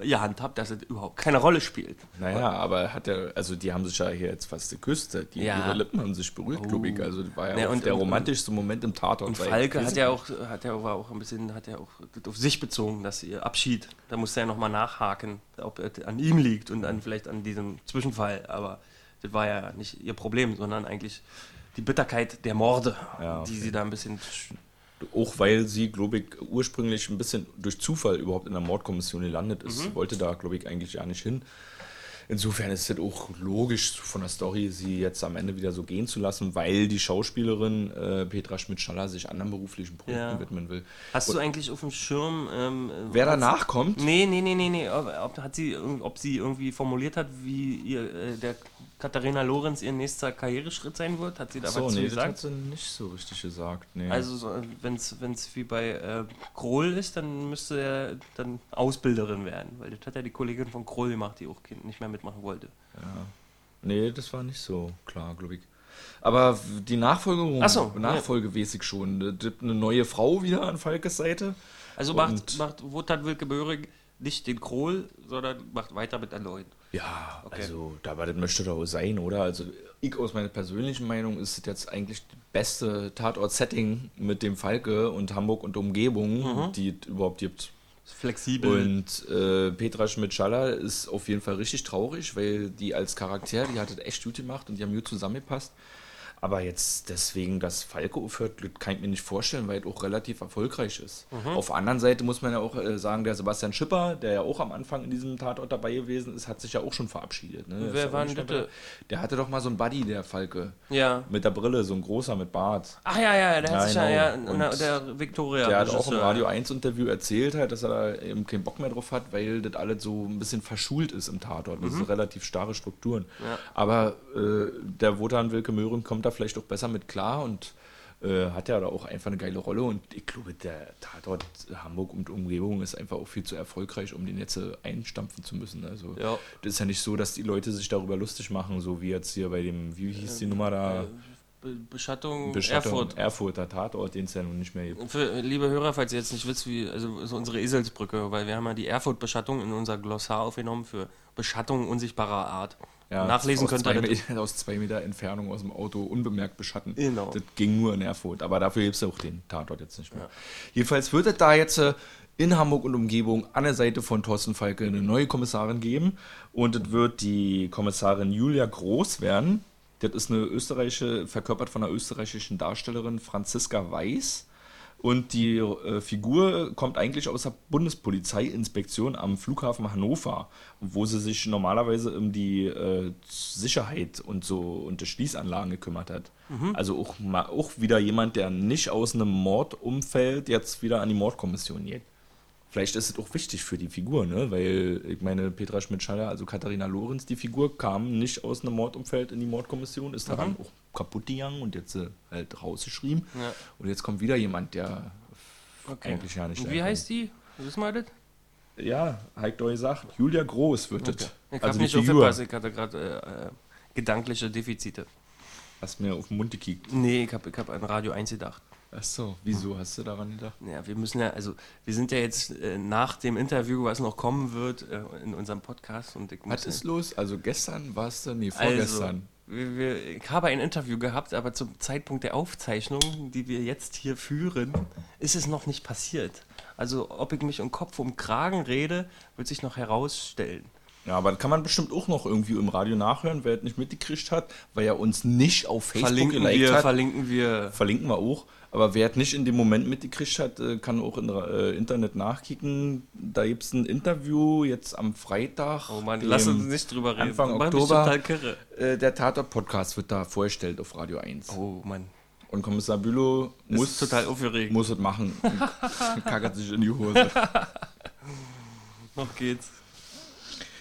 gehandhabt, dass es überhaupt keine Rolle spielt. Naja, aber hat er, also die haben sich ja hier jetzt fast geküsst. Die, Ja. Ihre Lippen haben sich berührt, glaube ich. Also das war ja, Ja, auch und- der und- romantischste Moment im Tatort. Und Falke hat ja auch, hat ja, war auch ein bisschen, hat ja auch auf sich bezogen, dass ihr Abschied, da musste er ja nochmal nachhaken, ob es an ihm liegt und an vielleicht an diesem Zwischenfall. Aber das war ja nicht ihr Problem, sondern eigentlich die Bitterkeit der Morde, Ja, die okay. sie da ein bisschen. Auch weil sie, glaube ich, ursprünglich ein bisschen durch Zufall überhaupt in der Mordkommission gelandet ist. Mhm. Sie wollte da, glaube ich, eigentlich gar nicht hin. Insofern ist es auch logisch von der Story, sie jetzt am Ende wieder so gehen zu lassen, weil die Schauspielerin äh, Petra Schmidt-Schaller sich anderen beruflichen Projekten Ja. widmen will. Hast du eigentlich auf dem Schirm. Ähm, Wer danach kommt, Nee, nee, nee, nee, nee. Ob, ob, hat sie, ob sie irgendwie formuliert hat, wie ihr, äh, der Katharina Lorenz ihr nächster Karriereschritt sein wird? Hat sie da so, was zu nee, das hat gesagt? sie nicht so richtig gesagt. Nee. Also, so, wenn es wie bei äh, Kroll ist, dann müsste er dann Ausbilderin werden, weil das hat ja die Kollegin von Kroll gemacht, die auch Kind nicht mehr mitmachen wollte. Nee, das war nicht so klar, glaube ich. Aber die Nachfolgerung, Ach so, Nachfolge ich schon. Eine neue Frau wieder an Falkes Seite. Also macht, macht Wotan Wilke Böhring nicht den Kroll, sondern macht weiter mit erneut. Ja, Okay. also, da das möchte doch sein, oder? Also, ich aus meiner persönlichen Meinung ist es jetzt eigentlich das beste Tatort-Setting mit dem Falke und Hamburg und Umgebung, die es überhaupt gibt. Flexibel. Und äh, Petra Schmidt-Schaller ist auf jeden Fall richtig traurig, weil die als Charakter, die hat es echt gut gemacht und die haben gut zusammengepasst. Aber jetzt deswegen, dass Falke aufhört, kann ich mir nicht vorstellen, weil es auch relativ erfolgreich ist. Mhm. Auf der anderen Seite muss man ja auch äh, sagen, der Sebastian Schipper, der ja auch am Anfang in diesem Tatort dabei gewesen ist, hat sich ja auch schon verabschiedet. Ne? Der Wer ja war denn bei- Der hatte doch mal so einen Buddy, der Falke. ja. Mit der Brille, so ein großer mit Bart. Ach ja, ja, der hat Ja, sich ja, ja genau. na, Und der Victoria. Der hat auch im. Radio 1 Interview erzählt, halt, dass er da eben keinen Bock mehr drauf hat, weil das alles so ein bisschen verschult ist im Tatort. Das sind relativ starre Strukturen. Mhm. Ja. Aber äh, der Wotan Wilke Möhring kommt da vielleicht auch besser mit klar und äh, hat ja da auch einfach eine geile Rolle. Und ich glaube, der Tatort Hamburg und Umgebung ist einfach auch viel zu erfolgreich, um den jetzt äh, einstampfen zu müssen. Also Ja. das ist ja nicht so, dass die Leute sich darüber lustig machen, so wie jetzt hier bei dem, wie hieß die Nummer da? Be Beschattung, Bestattung, Erfurt. Erfurter Tatort, den es ja nun nicht mehr gibt. Für, liebe Hörer, falls ihr jetzt nicht wisst, wie, also so unsere Eselsbrücke, weil wir haben ja die Erfurt-Beschattung in unser Glossar aufgenommen für Beschattung unsichtbarer Art. Nachlesen aus könnt ihr (laughs) aus zwei Meter Entfernung aus dem Auto unbemerkt beschatten. Genau. Das ging nur in Erfurt, aber dafür gibt es auch den Tatort jetzt nicht mehr. Jedenfalls wird es da jetzt äh, in Hamburg und Umgebung an der Seite von Thorsten Falke eine neue Kommissarin geben und es wird die Kommissarin Julia Groß werden. Das ist eine österreichische, verkörpert von einer österreichischen Darstellerin Franziska Weiß. Und die äh, Figur kommt eigentlich aus der Bundespolizeiinspektion am Flughafen Hannover, wo sie sich normalerweise um die äh, Sicherheit und so und die Schließanlagen gekümmert hat. Also auch, mal, auch wieder jemand, der nicht aus einem Mordumfeld jetzt wieder an die Mordkommission geht. Vielleicht ist es auch wichtig für die Figur, ne? Weil ich meine, Petra Schmidt-Schaller, also Katharina Lorenz, die Figur, kam nicht aus einem Mordumfeld in die Mordkommission, ist daran auch kaputt gegangen und jetzt äh, halt rausgeschrieben. Ja. Und jetzt kommt wieder jemand, der eigentlich ja nicht Und wie heißt die? Wissen wir das? Ja, Heik doch gesagt, Julia Groß wird das. Ich Also nicht aufgepasst, ich hatte gerade äh, äh, gedankliche Defizite. Hast mir auf den Mund gekickt. Nee, ich habe ich hab an Radio 1 gedacht. Ach so, wieso hast du daran gedacht? Ja, wir müssen ja, also wir sind ja jetzt äh, nach dem Interview, was noch kommen wird, äh, in unserem Podcast und ich Was ist los? Also gestern warst du, nee, also, vorgestern. wir, wir, ich habe ein Interview gehabt, aber zum Zeitpunkt der Aufzeichnung, die wir jetzt hier führen, ist es noch nicht passiert. Also ob ich mich um Kopf um Kragen rede, wird sich noch herausstellen. Ja, aber kann man bestimmt auch noch irgendwie im Radio nachhören, wer es nicht mitgekriegt hat, weil er uns nicht auf Facebook Verlinken geliked wir, hat. verlinken wir. Verlinken wir auch. Aber wer es nicht in dem Moment mitgekriegt hat, äh, kann auch im äh, Internet nachkicken. Da gibt es ein Interview jetzt am Freitag. Oh Mann, lass uns nicht drüber reden. Anfang mich Oktober. Äh, der Tatort-Podcast wird da vorgestellt auf Radio 1. Oh Mann, Und Kommissar Bülow muss, total aufgeregt. muss es machen. Und (laughs) kackert sich in die Hose. Noch geht's.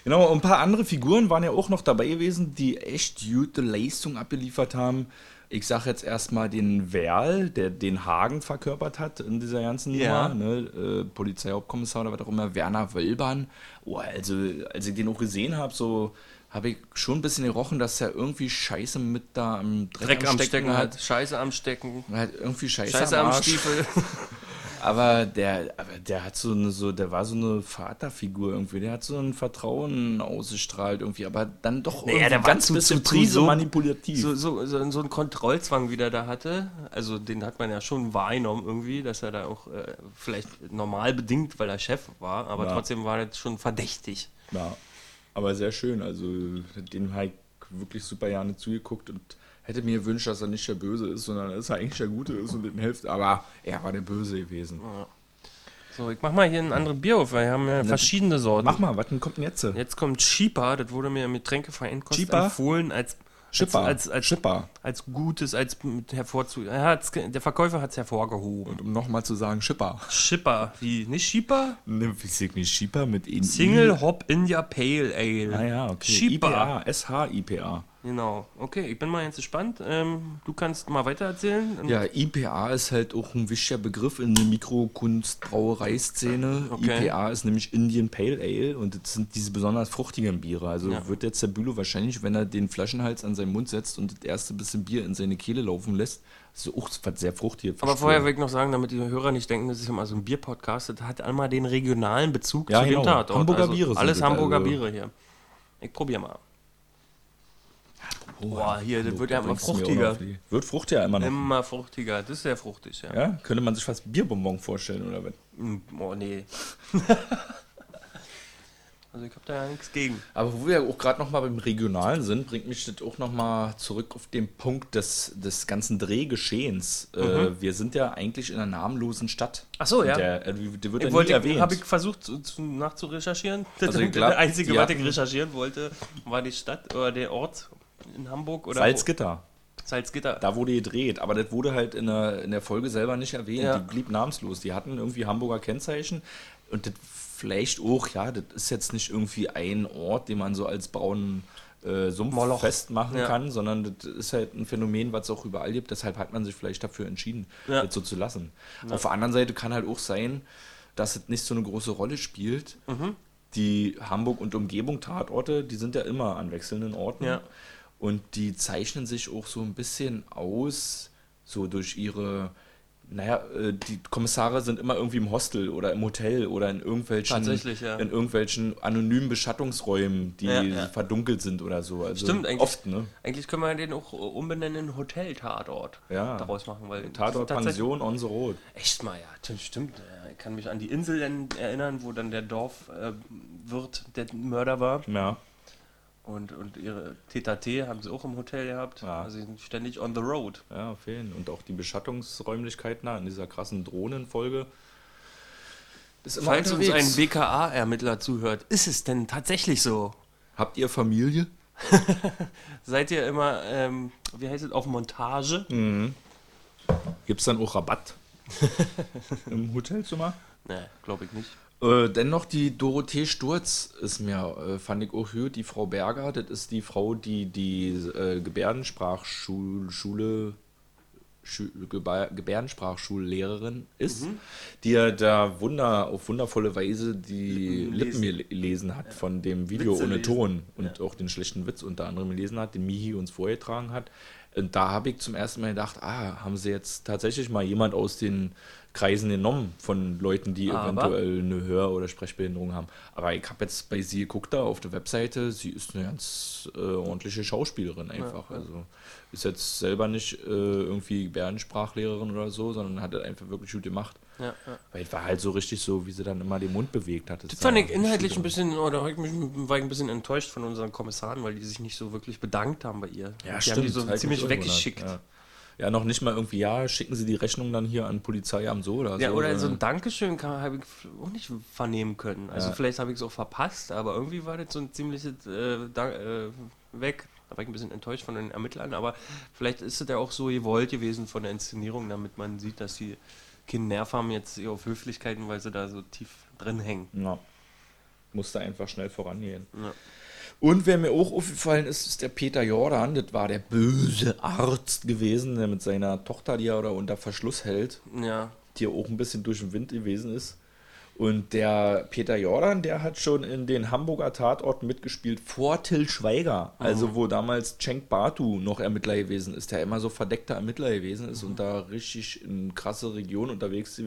Genau, und ein paar andere Figuren waren ja auch noch dabei gewesen, die echt gute Leistung abgeliefert haben. Ich sag jetzt erstmal den Werl, der den Hagen verkörpert hat in dieser ganzen Ja. Nummer, ne? äh, Polizeihauptkommissar oder was auch immer, Werner Wölbern. Oh, also, als ich den auch gesehen habe, so habe ich schon ein bisschen gerochen, dass er irgendwie Scheiße mit da am Dreck, Dreck am Stecken hat, Scheiße am Stecken, Er hat irgendwie Scheiße, Scheiße am am. Stiefel. (laughs) Aber der, aber der hat so eine, so, der war so eine Vaterfigur irgendwie. Der hat so ein Vertrauen ausgestrahlt irgendwie, aber dann doch Naja, irgendwie der war ganz zu- bisschen zu- Prise so- manipulativ. so, so, so, so ein Kontrollzwang, wie der da hatte. Also den hat man ja schon wahrgenommen irgendwie, dass er da auch äh, vielleicht normal bedingt, weil er Chef war, aber Ja. trotzdem war das schon verdächtig. Ja, aber sehr schön. Also dem habe ich wirklich super gerne zugeguckt und hätte mir gewünscht, dass er nicht der Böse ist, sondern dass er eigentlich der Gute ist und dem hilft. Aber er war der Böse gewesen. So, ich mach mal hier ein anderes Bier auf, weil wir haben ja verschiedene Sorten. Mach mal, was denn kommt denn jetzt? Jetzt kommt Schieper, das wurde mir Kost Schieper? empfohlen als Schipper. als, als, Schipper. als gutes, als mit hervorzu. Er der Verkäufer hat es hervorgehoben. Und um nochmal zu sagen, Schipper. Schipper, wie, nicht Schieper? Ne, wie sag nicht Schipper mit in Single Hop India Pale Ale. Ah ja, okay. Schieper. IPA, SH-IPA. Genau. Okay, ich bin mal jetzt gespannt. Ähm, du kannst mal weiter erzählen. Ja, IPA ist halt auch ein wichtiger Begriff in der Mikrokunstbrauereiszene. Okay. IPA ist nämlich Indian Pale Ale und das sind diese besonders fruchtigen Biere. Also Ja. wird jetzt der Bülow wahrscheinlich, wenn er den Flaschenhals an seinen Mund setzt und das erste bisschen Bier in seine Kehle laufen lässt, so auch sehr fruchtig. Aber vorher will ich noch sagen, damit die Hörer nicht denken, das ist immer so ein Bierpodcast, das hat einmal den regionalen Bezug Ja, zu genau. dem Tatort. Hamburger also Biere sind Alles Hamburger also- Biere hier. Ich probier mal. Boah, hier, das wird ja immer fruchtiger. Wird fruchtiger immer noch. Immer fruchtiger. Das ist sehr fruchtig, ja. Ja? Könnte man sich fast Bierbonbon vorstellen, oder was? Mm, Oh, nee. (laughs) also ich habe da ja nichts gegen. Aber wo wir auch gerade nochmal beim Regionalen sind, bringt mich das auch nochmal zurück auf den Punkt des, des ganzen Drehgeschehens. Äh, wir sind ja eigentlich in einer namenlosen Stadt. Mhm. Ach so, ja. Der, äh, die wird ja Ich nie wollte, erwähnt. habe ich versucht zu, zu, nachzurecherchieren. Das (laughs) Also ich glaub, der einzige, was ich recherchieren wollte, war die Stadt oder der Ort in Hamburg oder Salzgitter. wo- Salzgitter. Da wurde gedreht, aber das wurde halt in der, in der Folge selber nicht erwähnt. Ja. Die blieb namenslos. Die hatten irgendwie Hamburger Kennzeichen und das vielleicht auch, ja, das ist jetzt nicht irgendwie ein Ort, den man so als braunen äh, Sumpf Moloch. festmachen Ja. kann, sondern das ist halt ein Phänomen, was es auch überall gibt. Deshalb hat man sich vielleicht dafür entschieden, Ja. das so zu lassen. Auf der anderen Seite kann halt auch sein, dass es nicht so eine große Rolle spielt. Mhm. Die Hamburg und Umgebung Tatorte, die sind ja immer an wechselnden Orten. Ja. Und die zeichnen sich auch so ein bisschen aus, so durch ihre, naja, äh, die Kommissare sind immer irgendwie im Hostel oder im Hotel oder in irgendwelchen, ja. in irgendwelchen anonymen Beschattungsräumen, die Ja, ja. verdunkelt sind oder so. Also Stimmt, eigentlich. Oft, ne? Eigentlich können wir den auch umbenennen in Hotel-Tatort Ja. daraus machen. Weil Tatort Pension on the road. Echt mal, ja, stimmt, Ich kann mich an die Insel erinnern, wo dann der Dorfwirt äh, der Mörder war. Ja. Und, und ihre TTT haben sie auch im Hotel gehabt. Ja. Also sie sind ständig on the road. Ja, fehlen. Und auch die Beschattungsräumlichkeiten in dieser krassen Drohnenfolge. Ist Falls uns ein unterwegs. BKA-Ermittler zuhört, ist es denn tatsächlich so? Habt ihr Familie? (laughs) Seid ihr immer, ähm, wie heißt es, auf Montage? Gibt es dann auch Rabatt (laughs) im Hotelzimmer? Ne, glaube ich nicht. Äh, dennoch die Dorothee Sturz ist mir, äh, fand ich auch gut, die Frau Berger, das ist die Frau, die die äh, Gebärdensprachschule, Schu- Gebär- Gebärdensprachschullehrerin ist, die ja da wunder, auf wundervolle Weise die Lippen gel- gelesen hat von dem Video Witze ohne lesen. Ton und auch den schlechten Witz unter anderem gelesen hat, den Mihi uns vorgetragen hat. Und da habe ich zum ersten Mal gedacht, ah, haben sie jetzt tatsächlich mal jemand aus den Kreisen genommen von Leuten, die Aber? eventuell eine Hör- oder Sprechbehinderung haben. Aber ich habe jetzt bei sie geguckt da auf der Webseite, sie ist eine ganz äh, ordentliche Schauspielerin einfach. Also ist jetzt selber nicht äh, irgendwie Gebärdensprachlehrerin oder so, sondern hat das einfach wirklich gut gemacht. Ja, ja. Weil es war halt so richtig so, wie sie dann immer den Mund bewegt hat. Das fand ich inhaltlich ein bisschen, oder war ich ein bisschen enttäuscht von unseren Kommissaren, weil die sich nicht so wirklich bedankt haben bei ihr. Ja, die stimmt. haben die so Halt ziemlich weggeschickt. Ja. ja, noch nicht mal irgendwie, ja, schicken sie die Rechnung dann hier an Polizeiamt so oder Ja, so. oder so ein Dankeschön habe ich auch nicht vernehmen können. Also Ja. vielleicht habe ich es auch verpasst, aber irgendwie war das so ein ziemliches äh, Dank, äh, weg. Da war ich ein bisschen enttäuscht von den Ermittlern, aber vielleicht ist es ja auch so gewollt gewesen von der Inszenierung, damit man sieht, dass die keinen Nerv haben jetzt auf Höflichkeiten, weil sie da so tief drin hängen. Ja. Musste einfach schnell vorangehen. Ja. Und wer mir auch aufgefallen ist, ist der Peter Jordan. Das war der böse Arzt gewesen, der mit seiner Tochter, die er da unter Verschluss hält, Ja, die auch ein bisschen durch den Wind gewesen ist. Und der Peter Jordan, der hat schon in den Hamburger Tatorten mitgespielt vor Till Schweiger. Also wo damals Cenk Batu noch Ermittler gewesen ist, der immer so verdeckter Ermittler gewesen ist und da richtig in krasse Regionen unterwegs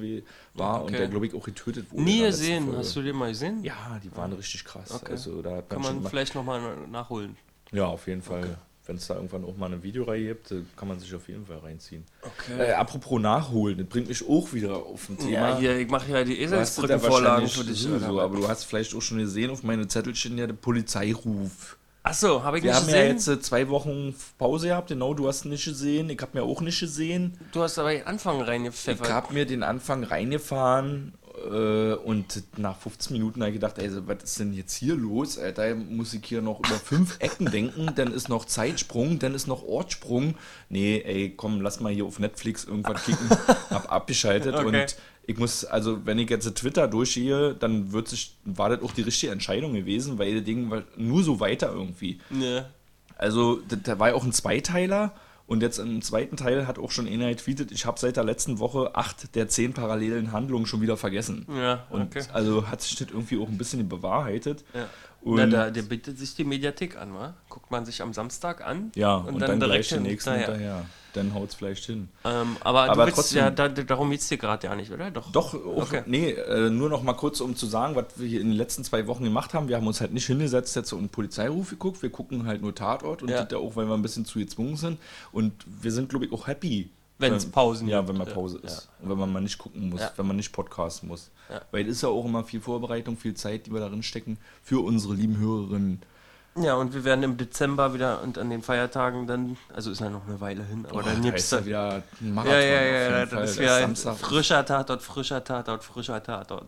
war und Okay. der, glaube ich, auch getötet wurde. nie gesehen. Folge. Hast du den mal gesehen? Ja, die waren richtig krass. Okay. Also da Kann man man mal, vielleicht nochmal nachholen. ja, auf jeden Fall. Wenn es da irgendwann auch mal eine Videoreihe gibt, äh, kann man sich auf jeden Fall reinziehen. Okay. Äh, apropos nachholen, das bringt mich auch wieder auf ein Thema. Ja, hier, ich mache ja die Eselsbrückenvorlagen für dich. oder? aber du hast vielleicht auch schon gesehen auf meine Zettelchen ja der Polizeiruf. Achso, habe ich Wir nicht haben ja gesehen. jetzt äh, zwei Wochen Pause gehabt, genau, du hast nicht gesehen, ich habe mir auch nicht gesehen. du hast aber den Anfang Ich reingepfeffert. habe mir den Anfang reingefahren und nach 15 Minuten habe ich gedacht, ey, was ist denn jetzt hier los? Alter, muss ich hier noch über fünf Ecken denken, dann ist noch Zeitsprung, dann ist noch Ortssprung. Nee, ey, komm, lass mal hier auf Netflix irgendwas kicken. (laughs) Hab abgeschaltet Okay. und ich muss, also wenn ich jetzt Twitter durchgehe, dann wird sich, war das auch die richtige Entscheidung gewesen, weil das Ding war nur so weiter irgendwie. Ne. Also, da- da war ja auch ein Zweiteiler. Und jetzt im zweiten Teil hat auch schon einer getweetet, ich habe seit der letzten Woche acht der zehn parallelen Handlungen schon wieder vergessen. Ja, Und okay. also hat sich das irgendwie auch ein bisschen bewahrheitet. Ja. Und Na, da, der bietet sich die Mediathek an, wa? Guckt man sich am Samstag an. ja, und, dann, gleich den nächsten naja. hinterher. Dann haut's vielleicht hin. Ähm, aber, Aber willst, trotzdem- ja, da, darum geht es dir gerade ja nicht, oder? Doch. Doch, auch, Okay. nee, äh, nur noch mal kurz, um zu sagen, was wir hier in den letzten zwei Wochen gemacht haben. Wir haben uns halt nicht hingesetzt, jetzt so einen Polizeiruf geguckt. Wir gucken halt nur Tatort und ja auch, weil wir ein bisschen zu gezwungen sind. Und wir sind, glaube ich, auch happy. Wenn- Pausen Ja, gibt. wenn mal Ja. Pause ist. Und wenn man mal nicht gucken muss, Ja. wenn man nicht podcasten muss. Ja. Weil es ist ja auch immer viel Vorbereitung, viel Zeit, die wir darin stecken, für unsere lieben Hörerinnen. Ja, und wir werden im Dezember wieder und an den Feiertagen dann, also ist ja noch eine Weile hin, aber Oh, dann da ist ja dann. wieder ein Marathon. Ja, ja, ja, ja, das ist Der wieder ein frischer Tatort, frischer Tatort, frischer Tatort.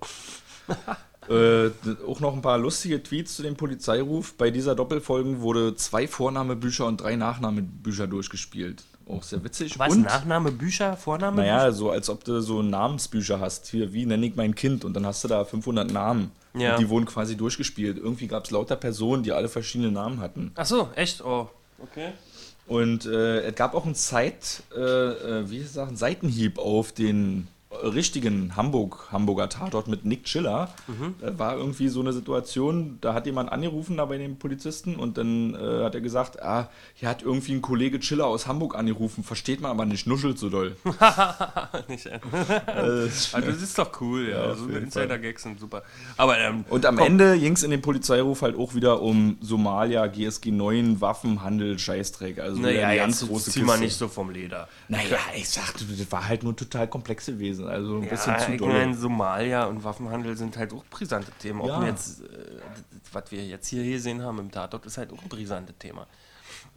(laughs) Äh, auch noch ein paar lustige Tweets zu dem Polizeiruf. Bei dieser Doppelfolge wurde zwei Vornamebücher und drei Nachnamebücher durchgespielt. Auch sehr witzig. Was? und, Nachname, Bücher, Vorname? naja, so als ob du so Namensbücher hast. Hier, wie nenne ich mein Kind? Und dann hast du da 500 Namen. Ja. Und die wurden quasi durchgespielt. Irgendwie gab es lauter Personen, die alle verschiedene Namen hatten. Ach so, echt? Oh, okay. Und äh, es gab auch einen Zeit, äh, äh, wie gesagt, einen Seitenhieb auf den richtigen Hamburg, Hamburger Tatort mit Nick Schiller. Da war irgendwie so eine Situation, da hat jemand angerufen da bei den Polizisten und dann äh, hat er gesagt, ah, hier hat irgendwie ein Kollege Schiller aus Hamburg angerufen, versteht man aber nicht, nuschelt so doll. (laughs) Nicht, äh. Also das ist doch cool, ja. auf so jeden Insider-Gags sind super. Aber ähm, und am komm, Ende ging es in dem Polizeiruf halt auch wieder um Somalia, GSG 9, Waffenhandel, Scheißdreck. Also Naja, eine jetzt zieh mal nicht so vom Leder. Naja, ich sagte, das war halt nur total komplex gewesen. Also ein bisschen Ja, zu ich doll. meine, Somalia und Waffenhandel sind halt auch brisante Themen. Ob Ja. wir jetzt, äh, was wir jetzt hier gesehen haben im Tatort, ist halt auch ein brisantes Thema.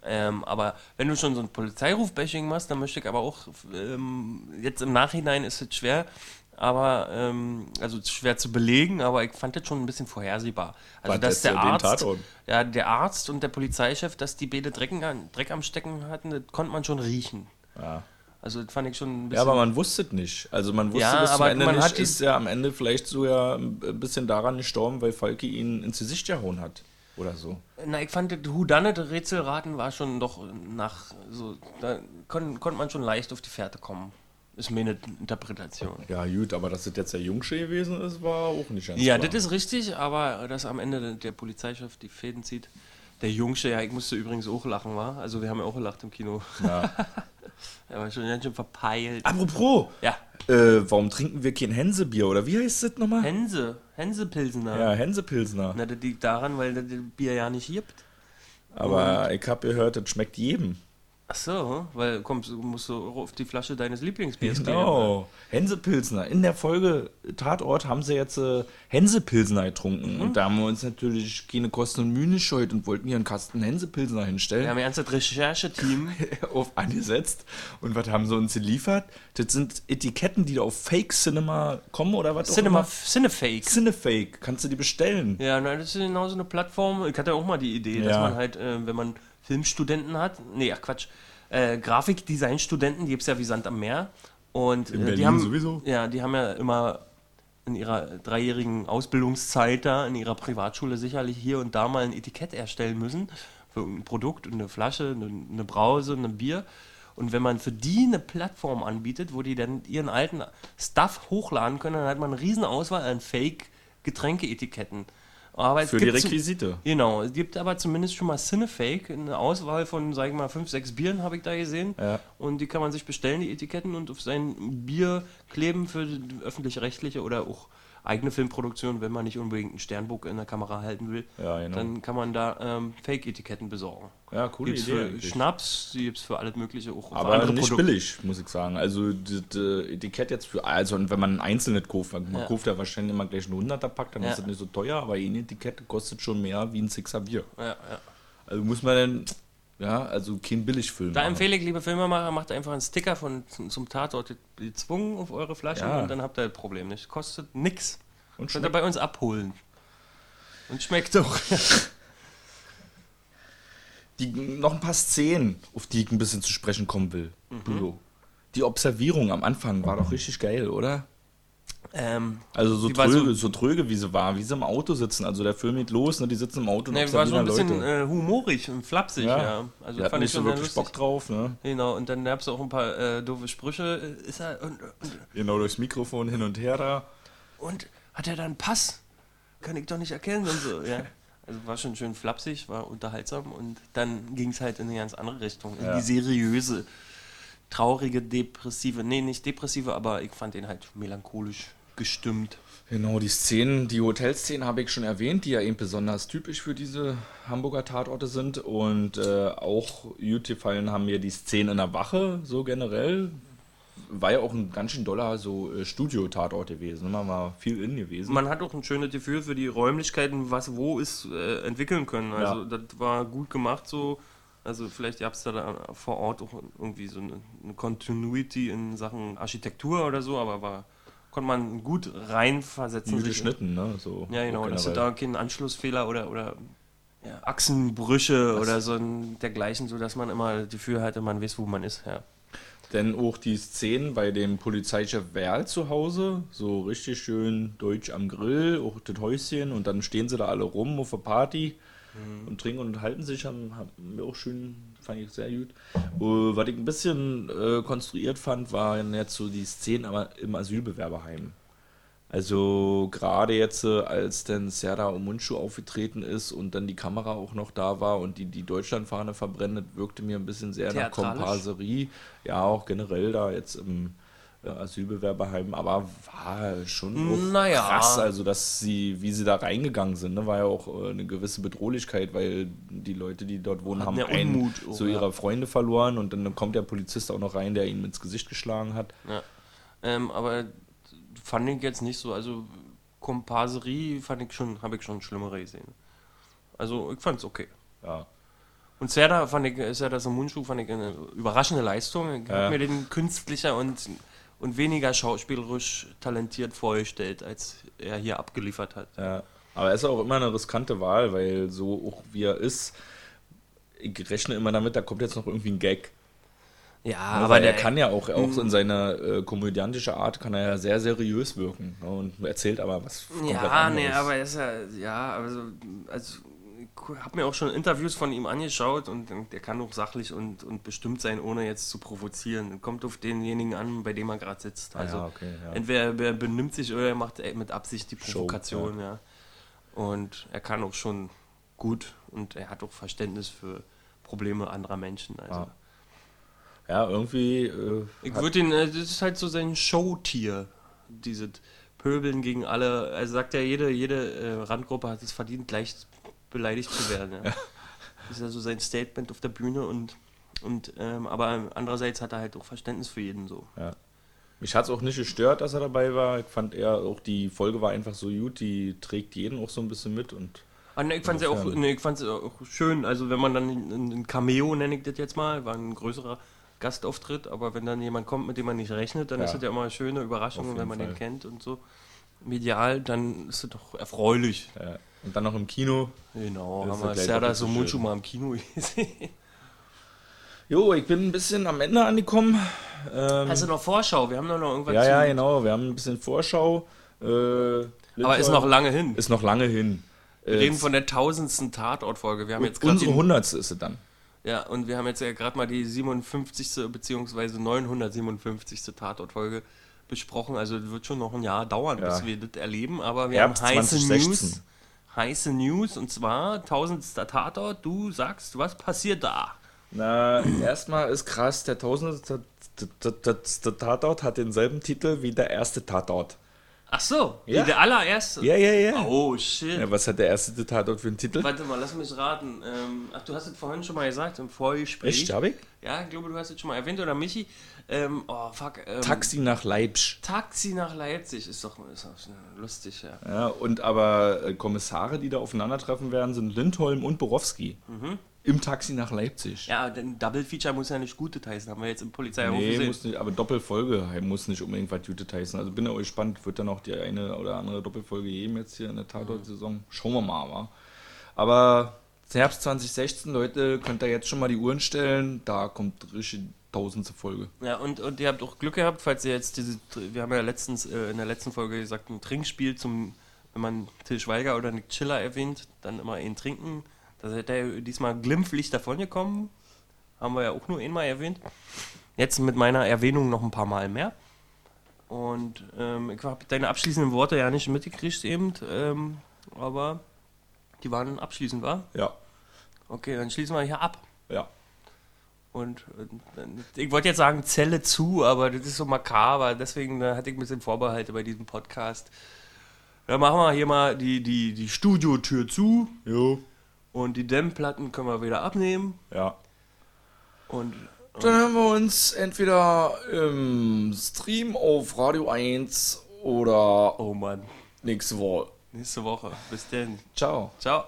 Ähm, aber wenn du schon so ein Polizeiruf-Bashing machst, dann möchte ich aber auch, ähm, jetzt im Nachhinein ist es schwer, aber, ähm, also schwer zu belegen, aber ich fand das schon ein bisschen vorhersehbar. Also, dass der Arzt, ja, der Arzt und der Polizeichef, dass die beide Dreck, an- Dreck am Stecken hatten, das konnte man schon riechen. Ja. Also das fand ich schon ein bisschen. Ja, aber man wusste es nicht. Also man wusste Ja, bis zum Ende man nicht, ist er am Ende vielleicht sogar ein bisschen daran gestorben, weil Falke ihn ins Gesicht gehauen hat. Oder so. Na, ich fand, das Whodunit Rätselraten war schon doch nach, so, da kon, konnte man schon leicht auf die Fährte kommen. Ist meine Interpretation. Ja, gut, aber dass das jetzt der Jungsche gewesen ist, war auch nicht ganz Ja, klar. das ist richtig, aber dass am Ende der Polizeichef die Fäden zieht. Der Jungsche, ja, ich musste übrigens auch lachen, war. Also wir haben ja auch gelacht im Kino. Ja. (laughs) Er war schon ganz schön verpeilt. Apropos, Ja, äh, warum trinken wir kein Hänsebier? Oder wie heißt das nochmal? Hense, Hensepilsener. Ja, Hänsepilsner. Na, das liegt daran, weil das Bier ja nicht gibt. Aber ich habe gehört, das schmeckt jedem. Ach so, weil kommst, du musst du auf die Flasche deines Lieblingsbiers gehen. Genau. Hänsepilsner. In der Folge Tatort haben sie jetzt äh, Hänsepilsner getrunken. Und da haben wir uns natürlich keine Kosten und Mühen gescheut und wollten hier einen Kasten Hänsepilsner Wir hinstellen. haben ja ein ganzes Rechercheteam. (laughs) auf angesetzt. Und was haben sie uns geliefert? Das sind Etiketten, die da auf Fake Cinema kommen oder was? auch Cinema, immer. Cinefake. Cinefake. Kannst du die bestellen? Ja, na, das ist genau so eine Plattform. Ich hatte auch mal die Idee, dass Ja. man halt, äh, wenn man Filmstudenten hat, nee, ach Quatsch, äh, Grafikdesign-Studenten, die gibt es ja wie Sand am Meer. Und In äh, Berlin die haben, sowieso. Ja, die haben ja immer in ihrer dreijährigen Ausbildungszeit da in ihrer Privatschule sicherlich hier und da mal ein Etikett erstellen müssen für ein Produkt, eine Flasche, eine, eine Brause, ein Bier. Und wenn man für die eine Plattform anbietet, wo die dann ihren alten Stuff hochladen können, dann hat man eine riesen Auswahl an Fake-Getränkeetiketten. Aber Für die Requisite. Genau, es gibt aber zumindest schon mal Cinefake, eine Auswahl von, sag ich mal, fünf, sechs Bieren habe ich da gesehen. Ja. Und die kann man sich bestellen, die Etiketten, und auf sein Bier kleben für öffentlich-rechtliche oder auch eigene Filmproduktion, wenn man nicht unbedingt einen Sternbuch in der Kamera halten will. Ja, genau. Dann kann man da ähm, Fake-Etiketten besorgen. Ja, coole Gibt's Idee für eigentlich. Schnaps, die gibt es für alles Mögliche, auch Aber nicht Produkte. billig, muss ich sagen. Also das Etikett jetzt für, also und wenn man ein einzelnes kauft, man Ja. kauft ja wahrscheinlich immer gleich einen 100er Pack, dann Ja. ist das nicht so teuer, aber ein Etikett kostet schon mehr wie ein Sixer Bier. Ja, ja. Also muss man dann, ja, also kein Billigfilm Da machen. empfehle ich, liebe Filmemacher, macht einfach einen Sticker von, zum Tatort gezwungen auf eure Flaschen Ja. und dann habt ihr das Problem nicht. Kostet nix. Und Könnt ihr bei uns abholen. Und schmeckt doch. (laughs) die, noch ein paar Szenen, auf die ich ein bisschen zu sprechen kommen will. Bruno. Die Observierung am Anfang war doch richtig geil, oder? Ähm, Also so tröge, so- so, tröge wie sie war, wie sie im Auto sitzen. Also der Film geht los, ne, die sitzen im Auto und ne, war so ein bisschen äh, humorig und flapsig, ja. ja, Also fand ich nicht so schon wirklich lustig. Bock drauf, ne? Genau, und dann gab es auch ein paar äh, doofe Sprüche. Ist er, und, und, Genau durchs Mikrofon hin und her da. und hat er da einen Pass? Kann ich doch nicht erkennen und so, ja. Also war schon schön flapsig, war unterhaltsam und dann ging es halt in eine ganz andere Richtung, in Ja. die seriöse, traurige, depressive, nee, nicht depressive, aber ich fand den halt melancholisch gestimmt. Genau, die Szenen, die Hotelszenen habe ich schon erwähnt, die ja eben besonders typisch für diese Hamburger Tatorte sind. Und äh, auch gut gefallen haben mir die Szenen in der Wache, so generell. War ja auch ein ganz schön doller so äh, Studio-Tatort gewesen. Man war viel in gewesen. Man hat auch ein schönes Gefühl für die Räumlichkeiten, was wo ist, äh, entwickeln können. Also Ja. das war gut gemacht so. Also vielleicht gab es da, vor Ort auch irgendwie so eine, eine Continuity in Sachen Architektur oder so, aber war, konnte man gut reinversetzen. Gut geschnitten, ne? So Ja, genau, dass du da keinen Anschlussfehler oder, oder ja, Achsenbrüche oder so dergleichen, so dass man immer das Gefühl hatte, man weiß, wo man ist. Ja. Denn auch die Szenen bei dem Polizeichef Werl zu Hause, so richtig schön deutsch am Grill, auch das Häuschen und dann stehen sie da alle rum auf der Party und trinken und halten sich, haben, haben mir auch schön, fand ich sehr gut. Uh, was ich ein bisschen äh, konstruiert fand, waren jetzt so die Szenen aber im Asylbewerberheim. Also gerade jetzt, äh, als dann Serda Omunchu aufgetreten ist und dann die Kamera auch noch da war und die, die Deutschlandfahne verbrennt, wirkte mir ein bisschen sehr nach? Komparserie. Ja, auch generell da jetzt im Asylbewerberheim, aber war schon Naja. krass, also dass sie, wie sie da reingegangen sind, ne, war ja auch äh, eine gewisse Bedrohlichkeit, weil die Leute, die dort wohnen, Hatten haben ja einen Unmut auch, so ja. ihrer Freunde verloren und dann kommt der Polizist auch noch rein, der ihnen ins Gesicht geschlagen hat. Ja. Ähm, aber fand ich jetzt nicht so, also Komparserie fand ich schon, habe ich schon schlimmere gesehen. Also ich fand es okay. Ja. Und Serda fand ich, Serda Samunchu fand ich eine überraschende Leistung. Ich Ja. mir den künstlicher und, und weniger schauspielerisch talentiert vorgestellt, als er hier abgeliefert hat. Ja, aber er ist auch immer eine riskante Wahl, weil so auch wie er ist, ich rechne immer damit, da kommt jetzt noch irgendwie ein Gag. Ja, Ja, aber aber er der kann ja auch, auch in seiner äh, komödiantischen Art kann er ja sehr seriös wirken ne, und erzählt aber was Ja, nee, aber er ist ja, ja, also, also habe mir auch schon Interviews von ihm angeschaut und, und der kann auch sachlich und, und bestimmt sein, ohne jetzt zu provozieren. Kommt auf denjenigen an, bei dem er gerade sitzt. Also ja, okay, ja. entweder er benimmt sich oder er macht äh, mit Absicht die Show, Provokation, ja. Und er kann auch schon gut und er hat auch Verständnis für Probleme anderer Menschen. Also. Ah. Ja, irgendwie. Äh, Ich würde ihn, äh, das ist halt so sein Showtier, diese Pöbeln gegen alle. Also sagt ja, jede, jede äh, Randgruppe hat es verdient, gleich beleidigt zu werden. Ja. (laughs) Das ist ja so sein Statement auf der Bühne und, und ähm, aber andererseits hat er halt auch Verständnis für jeden so. Mich hat es auch nicht gestört, dass er dabei war. Ich fand eher auch die Folge war einfach so gut, die trägt jeden auch so ein bisschen mit und Ah, ne, ich fand es ja auch, ne, ich fand's ja auch schön, also wenn man dann ein Cameo, nenne ich das jetzt mal, war ein größerer Gastauftritt, aber wenn dann jemand kommt, mit dem man nicht rechnet, dann Ja. ist das ja immer eine schöne Überraschung, wenn man den Fall. kennt und so. Medial, dann ist es doch erfreulich. äh, und dann noch im Kino. Genau, haben wir Serda Somunchu mal im Kino gesehen. (laughs) Jo, ich bin ein bisschen am Ende angekommen. Ähm, Hast du noch Vorschau? Wir haben noch irgendwas ja, zu. ja, genau. Wir haben ein bisschen Vorschau. Äh, Aber ist noch lange hin. Ist noch lange hin. Wir reden von der tausendsten Tatortfolge. Wir haben jetzt Unsere hundertste ist es dann. Ja, und wir haben jetzt ja gerade mal die 57. bzw. 957. Tatortfolge besprochen. Also es wird schon noch ein Jahr dauern, Ja. bis wir das erleben. Aber wir Herbst haben heiße 2016. News. Heiße News und zwar tausendster Tatort. Du sagst, was passiert da? Na, erstmal ist krass, der tausendste T- T- T- T- Tatort hat denselben Titel wie der erste Tatort. Ach so, Ja. der allererste. Ja, ja, ja. Oh shit. ja was hat der erste Tatort für einen Titel? Warte mal, lass mich raten. Ähm, ach, du hast es vorhin schon mal gesagt im Vorgespräch. Echt, hab ich? Ja, ich glaube, du hast es schon mal erwähnt. Oder Michi? Ähm, oh, fuck. Ähm, Taxi nach Leipzig. Taxi nach Leipzig ist doch, ist doch lustig, ja. Ja, und aber äh, Kommissare, die da aufeinandertreffen werden, sind Lindholm und Borowski. Im Taxi nach Leipzig. Mhm. Ja, denn Double Feature muss ja nicht gute heißen, haben wir jetzt im Polizeiruf Nee, gesehen. muss nicht, aber Doppelfolge muss nicht unbedingt was Gute heißen. Also bin ja auch gespannt, wird dann auch die eine oder andere Doppelfolge geben jetzt hier in der Tatort-Saison. Schauen wir mal, wa? Aber Herbst 2016, Leute, könnt ihr jetzt schon mal die Uhren stellen. Da kommt richtig tausendste Folge. Ja, und, und ihr habt auch Glück gehabt, falls ihr jetzt diese, wir haben ja letztens äh, in der letzten Folge gesagt, ein Trinkspiel zum, wenn man Till Schweiger oder Nick Chiller erwähnt, dann immer einen trinken. Da seid ihr diesmal glimpflich davongekommen. Haben wir ja auch nur einmal erwähnt. Jetzt mit meiner Erwähnung noch ein paar Mal mehr. Und ähm, ich habe deine abschließenden Worte ja nicht mitgekriegt eben, ähm, aber die waren abschließend, war? Ja, Okay, dann schließen wir hier ab. ja. Und äh, ich wollte jetzt sagen Zelle zu, aber das ist so makaber, deswegen äh, hatte ich ein bisschen Vorbehalte bei diesem Podcast. Dann machen wir hier mal die, die, die Studiotür zu Jo. Und die Dämmplatten können wir wieder abnehmen. Ja. Und, und dann hören wir uns entweder im Stream auf Radio 1 oder oh Mann. nächste Woche. Nächste Woche. Bis denn. Ciao. Ciao.